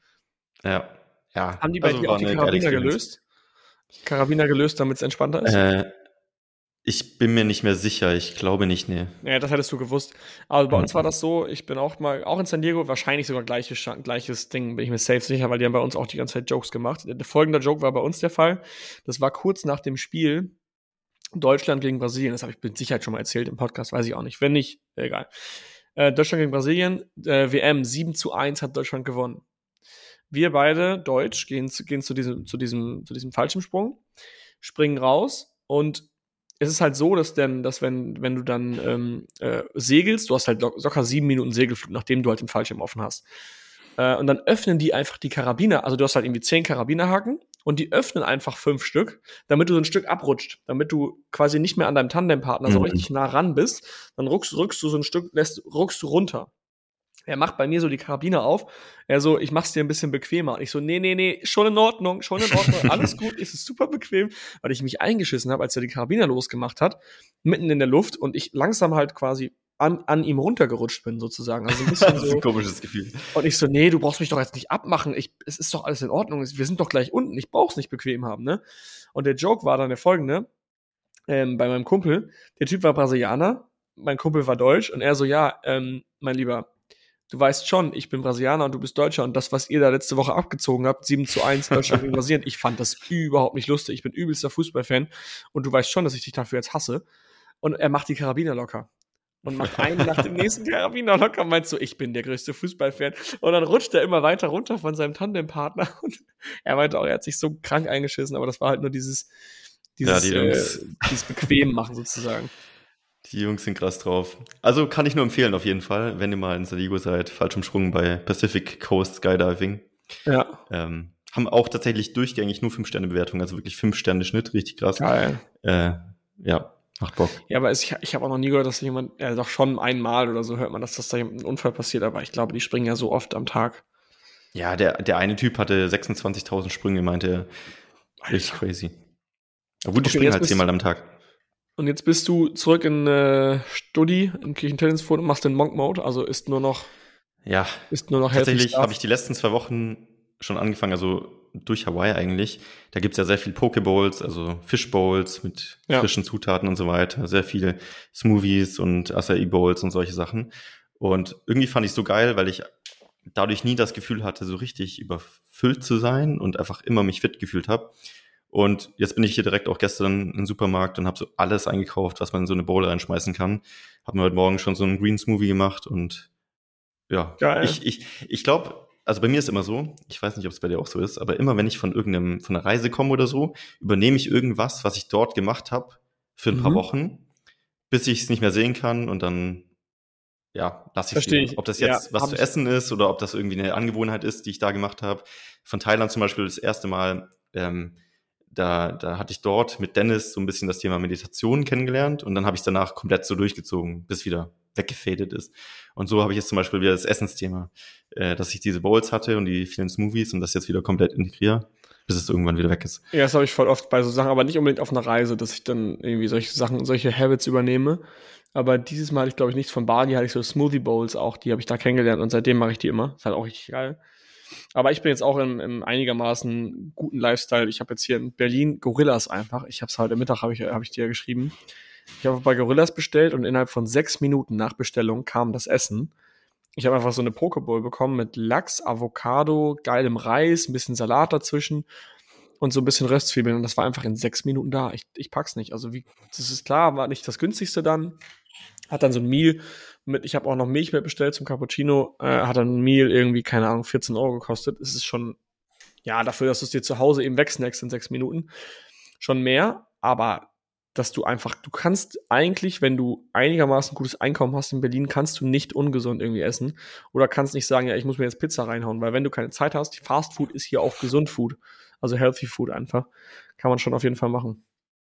ja, ja. Haben die bei Also dir auch die Karabiner gelöst? Karabiner gelöst, damit es entspannter ist? Äh, ich bin mir nicht mehr sicher, ich glaube nicht, nee. Ja, das hättest du gewusst. Aber bei uns war das so, ich bin auch mal, auch in San Diego, wahrscheinlich sogar gleiches, gleiches Ding, bin ich mir safe sicher, weil die haben bei uns auch die ganze Zeit Jokes gemacht. Der folgende Joke war bei uns der Fall. Das war kurz nach dem Spiel Deutschland gegen Brasilien. Das habe ich mit Sicherheit schon mal erzählt im Podcast, weiß ich auch nicht. Wenn nicht, egal. Äh, Deutschland gegen Brasilien, äh, WM 7 zu 1 hat Deutschland gewonnen. Wir beide, Deutsch, gehen, zu, gehen zu, diesem, zu, diesem, zu diesem Fallschirmsprung, springen raus und es ist halt so, dass denn, dass wenn, wenn du dann ähm, äh, segelst, du hast halt lo- locker sieben Minuten Segelflug, nachdem du halt den Fallschirm offen hast. Äh, und dann öffnen die einfach die Karabiner, also du hast halt irgendwie zehn Karabinerhaken und die öffnen einfach fünf Stück, damit du so ein Stück abrutscht, damit du quasi nicht mehr an deinem Tandempartner so Mhm. richtig nah ran bist. Dann ruckst, rückst du so ein Stück, lässt, ruckst du runter. Er macht bei mir so die Karabiner auf. Er so, ich mach's dir ein bisschen bequemer. Und ich so, nee, nee, nee, schon in Ordnung, schon in Ordnung, alles gut, ist es super bequem, weil ich mich eingeschissen habe, als er die Karabiner losgemacht hat, mitten in der Luft und ich langsam halt quasi an, an ihm runtergerutscht bin, sozusagen. Also ein bisschen das ist so. ein komisches Gefühl. Und ich so, nee, du brauchst mich doch jetzt nicht abmachen. Ich, es ist doch alles in Ordnung. Wir sind doch gleich unten. Ich brauch's nicht bequem haben, ne? Und der Joke war dann der folgende. Ähm, bei meinem Kumpel. Der Typ war Brasilianer. Mein Kumpel war Deutsch. Und er so, ja, ähm, mein Lieber, du weißt schon, ich bin Brasilianer und du bist Deutscher und das, was ihr da letzte Woche abgezogen habt, 7 zu 1 Deutschland gegen Brasilien, ich fand das überhaupt nicht lustig. Ich bin übelster Fußballfan und du weißt schon, dass ich dich dafür jetzt hasse. Und er macht die Karabiner locker. Und macht einen nach dem nächsten Karabiner locker und meint so, ich bin der größte Fußballfan. Und dann rutscht er immer weiter runter von seinem Tandempartner. Und er meinte auch, er hat sich so krank eingeschissen, aber das war halt nur dieses, dieses, Ja, die äh, dieses Bequem machen sozusagen. Die Jungs sind krass drauf. Also kann ich nur empfehlen auf jeden Fall, wenn ihr mal in Saligo seid, Fallschirmsprung bei Pacific Coast Skydiving. Ja, Ähm, haben auch tatsächlich durchgängig nur 5-Sterne-Bewertung, also wirklich 5-Sterne-Schnitt, richtig krass. geil. Äh, ja, macht Bock. Ja, aber ich, ich habe auch noch nie gehört, dass jemand, ja doch schon einmal oder so hört man, dass das da ein Unfall passiert, aber ich glaube, die springen ja so oft am Tag. Ja, der, der eine Typ hatte 26.000 Sprünge, meinte er. Richtig crazy. Aber gut, die Okay, springen halt zehnmal am Tag. Und jetzt bist du zurück in äh, Studi, in Kirchentellensfurt und machst den Monk-Mode, also ist nur noch, Ja, ist nur noch tatsächlich habe ich die letzten zwei Wochen schon angefangen, also durch Hawaii eigentlich. Da gibt's ja sehr viel Pokebowls, also Fishbowls mit Ja. frischen Zutaten und so weiter. Sehr viel Smoothies und Acai Bowls und solche Sachen. Und irgendwie fand ich so geil, weil ich dadurch nie das Gefühl hatte, so richtig überfüllt zu sein und einfach immer mich fit gefühlt habe. Und jetzt bin ich hier direkt auch gestern im Supermarkt und habe so alles eingekauft, was man in so eine Bowl reinschmeißen kann. Habe mir heute Morgen schon so einen Green Smoothie gemacht und ja, Geil. ich, ich, ich glaube, also bei mir ist immer so, ich weiß nicht, ob es bei dir auch so ist, aber immer wenn ich von irgendeinem, von einer Reise komme oder so, übernehme ich irgendwas, was ich dort gemacht habe, für ein paar Mhm. Wochen, bis ich es nicht mehr sehen kann und dann ja, lasse ich Versteh ich. Ob das Ja, jetzt was hab zu essen ist oder ob das irgendwie eine Angewohnheit ist, die ich da gemacht habe. Von Thailand zum Beispiel das erste Mal, ähm, da, da hatte ich dort mit Dennis so ein bisschen das Thema Meditation kennengelernt und dann habe ich danach komplett so durchgezogen, bis wieder weggefadet ist. Und so habe ich jetzt zum Beispiel wieder das Essensthema, äh, dass ich diese Bowls hatte und die vielen Smoothies und das jetzt wieder komplett integriere, bis es irgendwann wieder weg ist. Ja, das habe ich voll oft bei so Sachen, aber nicht unbedingt auf einer Reise, dass ich dann irgendwie solche Sachen, solche Habits übernehme. Aber dieses Mal hatte ich, glaube ich, nichts von Bali, hatte ich so Smoothie Bowls auch, die habe ich da kennengelernt und seitdem mache ich die immer. Ist halt auch richtig geil. Aber ich bin jetzt auch im, im einigermaßen guten Lifestyle. Ich habe jetzt hier in Berlin Gorillas einfach. Ich habe es heute Mittag, habe ich, hab ich dir geschrieben. Ich habe bei Gorillas bestellt und innerhalb von sechs Minuten nach Bestellung kam das Essen. Ich habe einfach so eine Pokeball bekommen mit Lachs, Avocado, geilem Reis, ein bisschen Salat dazwischen und so ein bisschen Röstzwiebeln. Und das war einfach in sechs Minuten da. Ich, ich pack's nicht. Also wie, das ist klar, war nicht das günstigste dann. Hat dann so ein Meal mit, ich habe auch noch Milch mit bestellt zum Cappuccino, äh, hat dann ein Meal irgendwie, keine Ahnung, 14 Euro gekostet. Es ist schon, ja, dafür, dass du es dir zu Hause eben wegsnackst in sechs Minuten, schon mehr, aber dass du einfach, du kannst eigentlich, wenn du einigermaßen gutes Einkommen hast in Berlin, kannst du nicht ungesund irgendwie essen oder kannst nicht sagen, ja, ich muss mir jetzt Pizza reinhauen, weil wenn du keine Zeit hast, Fast Food ist hier auch gesund Food, also Healthy Food einfach, kann man schon auf jeden Fall machen.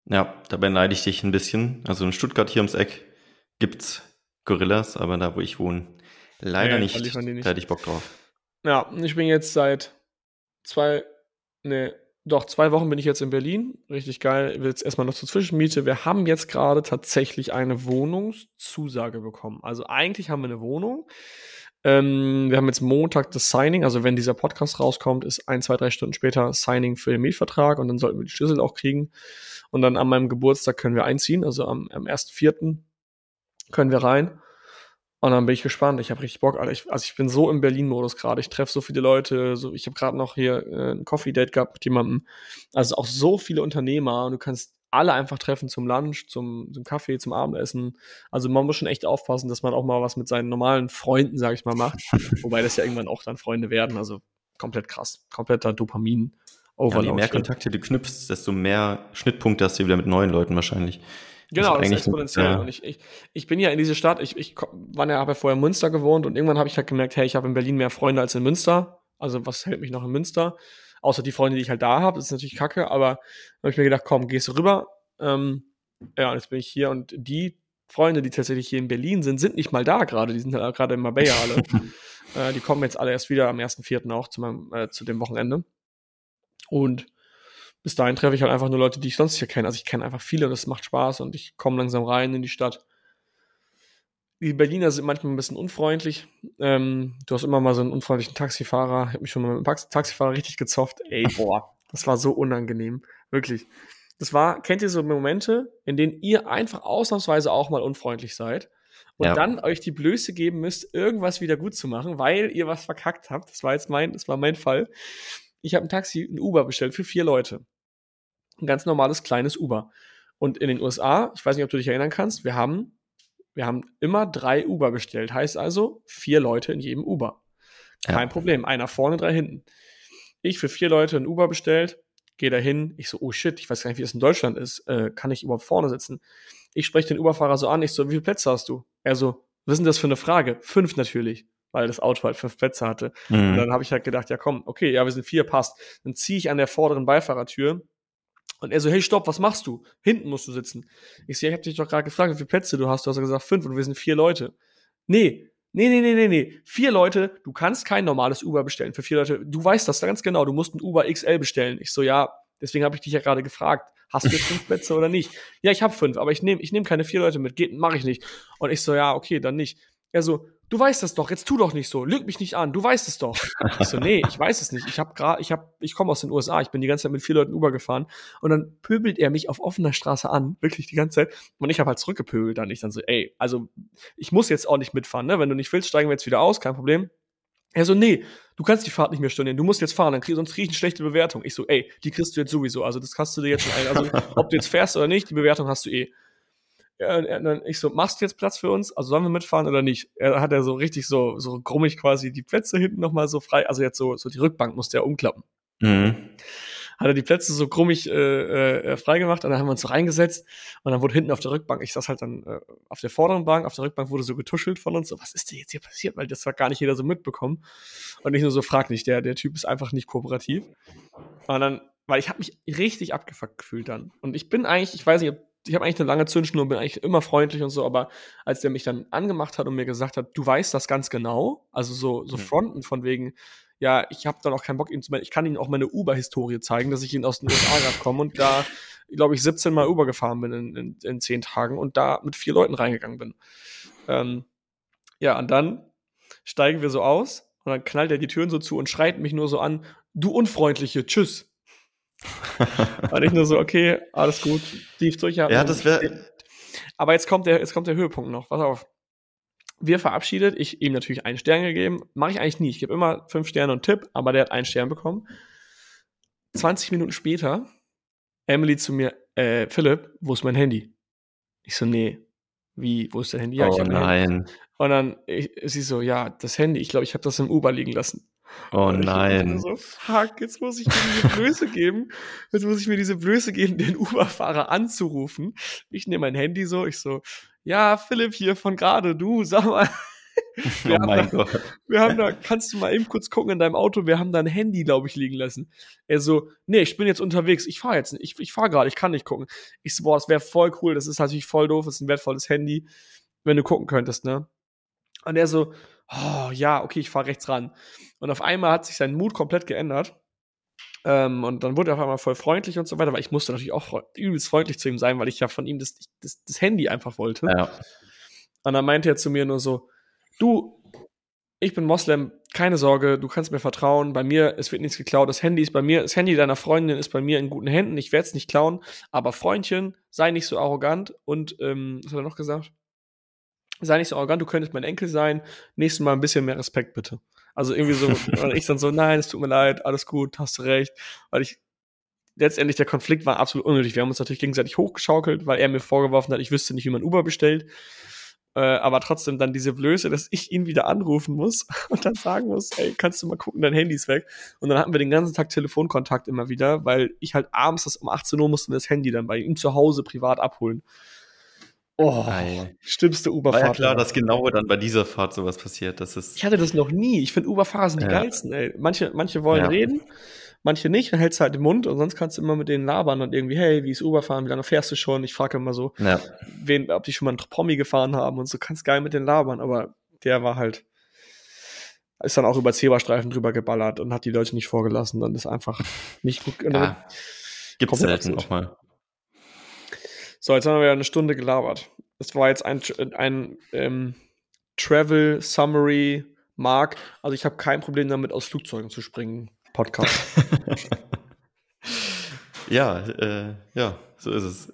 Ja, dabei neide ich dich ein bisschen. Also in Stuttgart hier ums Eck gibt's Gorillas, aber da, wo ich wohne, leider Nee, nicht. nicht. Da hätte ich Bock drauf. Ja, ich bin jetzt seit zwei, ne, doch zwei Wochen bin ich jetzt in Berlin. Richtig geil. Ich will jetzt erstmal noch zur Zwischenmiete. Wir haben jetzt gerade tatsächlich eine Wohnungszusage bekommen. Also eigentlich haben wir eine Wohnung. Ähm, wir haben jetzt Montag das Signing. Also wenn dieser Podcast rauskommt, ist ein, zwei, drei Stunden später Signing für den Mietvertrag und dann sollten wir die Schlüssel auch kriegen. Und dann an meinem Geburtstag können wir einziehen. Also am, am 1.4. können wir rein. Und dann bin ich gespannt. Ich habe richtig Bock. Alter. Ich, also ich bin so im Berlin-Modus gerade. Ich treffe so viele Leute. So, ich habe gerade noch hier äh, ein Coffee-Date gehabt mit jemandem. Also auch so viele Unternehmer. Und du kannst alle einfach treffen zum Lunch, zum, zum Kaffee, zum Abendessen. Also man muss schon echt aufpassen, dass man auch mal was mit seinen normalen Freunden, sage ich mal, macht. Wobei das ja irgendwann auch dann Freunde werden. Also komplett krass. Kompletter Dopamin. Ja, je Overload. mehr Kontakte du knüpfst, desto mehr Schnittpunkte hast du wieder mit neuen Leuten wahrscheinlich. Genau, das ist exponentiell. ja. Und ich, ich, ich bin ja in diese Stadt, ich, ich war ja, habe ja vorher in Münster gewohnt und irgendwann habe ich halt gemerkt, hey, ich habe in Berlin mehr Freunde als in Münster. Also was hält mich noch in Münster? Außer die Freunde, die ich halt da habe, das ist natürlich kacke, aber habe ich mir gedacht, komm, gehst du rüber. Ähm, ja, und jetzt bin ich hier und die Freunde, die tatsächlich hier in Berlin sind, sind nicht mal da gerade. Die sind halt gerade in Marbella alle. äh, die kommen jetzt alle erst wieder am 1.4. auch zu, meinem, äh, zu dem Wochenende. Und bis dahin treffe ich halt einfach nur Leute, die ich sonst hier kenne. Also ich kenne einfach viele und es macht Spaß und ich komme langsam rein in die Stadt. Die Berliner sind manchmal ein bisschen unfreundlich. Ähm, du hast immer mal so einen unfreundlichen Taxifahrer. Ich habe mich schon mal mit dem Taxifahrer richtig gezofft. Ey, boah, das war so unangenehm. Wirklich. Das war, kennt ihr so Momente, in denen ihr einfach ausnahmsweise auch mal unfreundlich seid und ja. dann euch die Blöße geben müsst, irgendwas wieder gut zu machen, weil ihr was verkackt habt. Das war jetzt mein, das war mein Fall. Ich habe ein Taxi, ein Uber bestellt für vier Leute. Ein ganz normales kleines Uber. Und in den USA, ich weiß nicht, ob du dich erinnern kannst, wir haben, wir haben immer drei Uber bestellt. Heißt also vier Leute in jedem Uber. Kein ja. Problem. Einer vorne, drei hinten. Ich für vier Leute ein Uber bestellt, gehe da hin. Ich so, oh shit, ich weiß gar nicht, wie es in Deutschland ist. Äh, kann ich überhaupt vorne sitzen? Ich spreche den Uberfahrer so an. Ich so, wie viele Plätze hast du? Er so, was ist denn das für eine Frage? Fünf natürlich, weil das Auto halt fünf Plätze hatte. Mhm. Und dann habe ich halt gedacht, ja komm, okay, ja, wir sind vier, passt. Dann ziehe ich an der vorderen Beifahrertür und er so, hey, stopp, was machst du? Hinten musst du sitzen. Ich so, ja, ich habe dich doch gerade gefragt, wie viele Plätze du hast. Du hast gesagt fünf und wir sind vier Leute. Nee, nee, nee, nee, nee, nee. Vier Leute, du kannst kein normales Uber bestellen für vier Leute. Du weißt das ganz genau, du musst ein Uber XL bestellen. Ich so, ja, deswegen habe ich dich ja gerade gefragt. Hast du jetzt fünf Plätze oder nicht? Ja, ich habe fünf, aber ich nehme ich nehm keine vier Leute mit. Geht, mache ich nicht. Und ich so, ja, okay, dann nicht. Er so, du weißt das doch, jetzt tu doch nicht so, lüg mich nicht an, du weißt es doch. Ich so, nee, ich weiß es nicht. Ich habe gerade, ich habe, ich komme aus den USA, ich bin die ganze Zeit mit vier Leuten Uber gefahren und dann pöbelt er mich auf offener Straße an, wirklich die ganze Zeit. Und ich habe halt zurückgepöbelt dann. Ich dann so, ey, also ich muss jetzt auch nicht mitfahren, ne? Wenn du nicht willst, steigen wir jetzt wieder aus, kein Problem. Er so, nee, du kannst die Fahrt nicht mehr stornieren, du musst jetzt fahren, dann krieg, sonst krieg ich eine schlechte Bewertung. Ich so, ey, die kriegst du jetzt sowieso, also das kannst du dir jetzt schon ein, also ob du jetzt fährst oder nicht, die Bewertung hast du eh. Ja, und dann ich so, machst du jetzt Platz für uns? Also sollen wir mitfahren oder nicht? Er hat er so richtig so, so grummig quasi die Plätze hinten nochmal so frei, also jetzt so, so die Rückbank musste er umklappen. Mhm. Hat er die Plätze so grummig äh, äh, freigemacht und dann haben wir uns so reingesetzt und dann wurde hinten auf der Rückbank, ich saß halt dann äh, auf der vorderen Bank, auf der Rückbank wurde so getuschelt von uns, so, was ist denn jetzt hier passiert? Weil das hat gar nicht jeder so mitbekommen. Und ich nur so, frag nicht, der, der Typ ist einfach nicht kooperativ. Und dann, weil ich habe mich richtig abgefuckt gefühlt dann. Und ich bin eigentlich, ich weiß nicht, ob ich habe eigentlich eine lange Zündschnur und bin eigentlich immer freundlich und so, aber als der mich dann angemacht hat und mir gesagt hat, du weißt das ganz genau, also so, so Fronten von wegen, ja, ich habe dann auch keinen Bock, ihm zu ich kann ihm auch meine Uber-Historie zeigen, dass ich ihn aus den USA gerade komme und da, glaube ich, 17 Mal Uber gefahren bin in, in, in 10 Tagen und da mit vier Leuten reingegangen bin. Ähm, ja, und dann steigen wir so aus und dann knallt er die Türen so zu und schreit mich nur so an, du Unfreundliche, tschüss. und ich nur so, okay, alles gut, lief durch. Ja, das wäre. Aber jetzt kommt der, jetzt kommt der Höhepunkt noch. Pass auf. Wir verabschiedet, ich ihm natürlich einen Stern gegeben. Mache ich eigentlich nie. Ich gebe immer fünf Sterne und Tipp, aber der hat einen Stern bekommen. 20 Minuten später, Emily zu mir, äh, Philipp, wo ist mein Handy? Ich so, nee. Wie, wo ist dein Handy? Ja, oh nein. Und dann, ich, sie so, ja, das Handy, ich glaube, ich habe das im Uber liegen lassen. Oh nein. So, fuck, jetzt muss ich mir diese Blöße geben. Jetzt muss ich mir diese Blöße geben, den Uberfahrer anzurufen. Ich nehme mein Handy so, ich so, ja, Philipp hier von gerade, du, sag mal. Wir, oh mein da, Gott. wir haben da, kannst du mal eben kurz gucken in deinem Auto, wir haben da ein Handy, glaube ich, liegen lassen. Er so, nee, ich bin jetzt unterwegs, ich fahre jetzt nicht, ich, ich fahre gerade, ich kann nicht gucken. Ich so, boah, das wäre voll cool, das ist natürlich voll doof, das ist ein wertvolles Handy, wenn du gucken könntest, ne? Und er so, oh, ja, okay, ich fahre rechts ran. Und auf einmal hat sich sein Mut komplett geändert. Ähm, und dann wurde er auf einmal voll freundlich und so weiter, weil ich musste natürlich auch übelst freundlich zu ihm sein, weil ich ja von ihm das, das, das Handy einfach wollte. Ja. Und dann meinte er zu mir nur so, du, ich bin Moslem, keine Sorge, du kannst mir vertrauen, bei mir, es wird nichts geklaut, das Handy ist bei mir, das Handy deiner Freundin ist bei mir in guten Händen, ich werde es nicht klauen, aber Freundchen, sei nicht so arrogant und, ähm, was hat er noch gesagt? Sei nicht so arrogant, du könntest mein Enkel sein, nächstes Mal ein bisschen mehr Respekt bitte. Also irgendwie so, und ich dann so, nein, es tut mir leid, alles gut, hast du recht, weil ich, letztendlich der Konflikt war absolut unnötig. Wir haben uns natürlich gegenseitig hochgeschaukelt, weil er mir vorgeworfen hat, ich wüsste nicht, wie man Uber bestellt. Äh, aber trotzdem dann diese Blöße, dass ich ihn wieder anrufen muss und dann sagen muss, ey, kannst du mal gucken, dein Handy ist weg. Und dann hatten wir den ganzen Tag Telefonkontakt immer wieder, weil ich halt abends das um 18 Uhr musste das Handy dann bei ihm zu Hause privat abholen. Oh, Geil. schlimmste Uberfahrt. War ja klar, dass genau dann bei dieser Fahrt sowas passiert. Das ist ich hatte das noch nie. Ich finde Uberfahrer sind die ja. geilsten. Ey. Manche, manche wollen ja. reden, manche nicht, dann hältst du halt den Mund und sonst kannst du immer mit denen labern und irgendwie, hey, wie ist Uber fahren, wie lange fährst du schon? Ich frage immer so, Ja. wen, ob die schon mal einen Promi gefahren haben und so, kannst geil mit denen labern, aber der war halt, ist dann auch über Zebrastreifen drüber geballert und hat die Leute nicht vorgelassen, dann ist einfach nicht gut. ja. Gibt's Komplett selten absurd. auch mal. So, jetzt haben wir ja eine Stunde gelabert. Das war jetzt ein, ein ähm, Travel Summary Mark. Also ich habe kein Problem damit, aus Flugzeugen zu springen. Podcast. Ja, äh, ja, so ist es.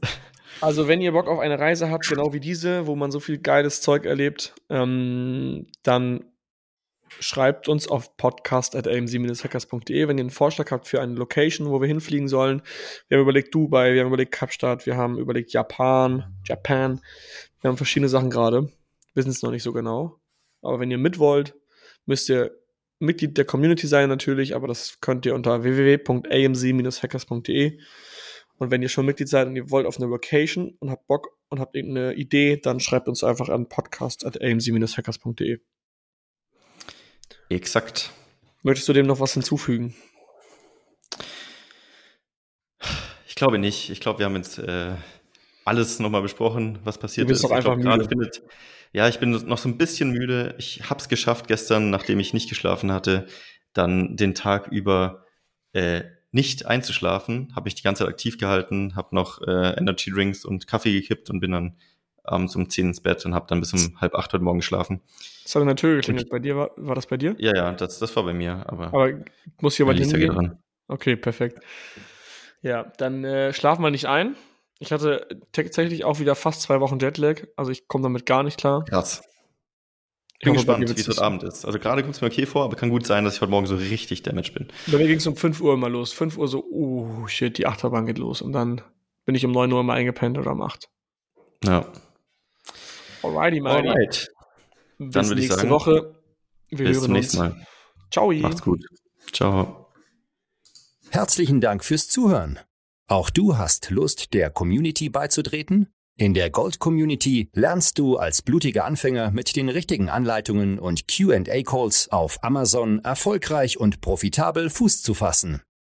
Also, wenn ihr Bock auf eine Reise habt, genau wie diese, wo man so viel geiles Zeug erlebt, ähm, dann schreibt uns auf podcast.amc-hackers.de, wenn ihr einen Vorschlag habt für eine Location, wo wir hinfliegen sollen. Wir haben überlegt Dubai, wir haben überlegt Kapstadt, wir haben überlegt Japan, Japan. Wir haben verschiedene Sachen gerade. Wissen es noch nicht so genau. Aber wenn ihr mit wollt, müsst ihr Mitglied der Community sein natürlich, aber das könnt ihr unter www.amc-hackers.de. Und wenn ihr schon Mitglied seid und ihr wollt auf eine Location und habt Bock und habt irgendeine Idee, dann schreibt uns einfach an podcast.amc-hackers.de. Exakt. Möchtest du dem noch was hinzufügen? Ich glaube nicht. Ich glaube, wir haben jetzt äh, alles nochmal besprochen, was passiert Du bist ist. doch Ich glaub, einfach müde. findet, ja, ich bin noch so ein bisschen müde. Ich habe es geschafft gestern, nachdem ich nicht geschlafen hatte, dann den Tag über äh, nicht einzuschlafen. Habe mich die ganze Zeit aktiv gehalten, habe noch äh, Energy Drinks und Kaffee gekippt und bin dann abends um 10 ins Bett und habe dann bis um halb acht heute Morgen geschlafen. Das hat an der Tür geklingelt. Bei dir war, war das bei dir? Ja, ja, das, das war bei mir, aber, Aber muss hier jemand Lisa geht hingehen? dran. Okay, perfekt. Ja, dann äh, schlafen wir nicht ein. Ich hatte tatsächlich auch wieder fast zwei Wochen Jetlag. Also ich komme damit gar nicht klar. Krass. Ich Bin bei dir gespannt, wie es heute Abend ist. Also gerade kommt es mir okay vor, aber kann gut sein, dass ich heute Morgen so richtig damaged bin. Bei mir ging es um 5 Uhr immer los. 5 Uhr so, oh shit, die Achterbahn geht los. Und dann bin ich um 9 Uhr mal eingepennt oder um 8. Ja. Alrighty, Marty. Alright. Bis Dann würde ich nächste sagen, Woche. Wir Bis hören zum nächsten uns. Mal. Ciao. Macht's gut. Ciao. Herzlichen Dank fürs Zuhören. Auch du hast Lust, der Community beizutreten? In der Gold Community lernst du als blutiger Anfänger mit den richtigen Anleitungen und Q&A-Calls auf Amazon erfolgreich und profitabel Fuß zu fassen.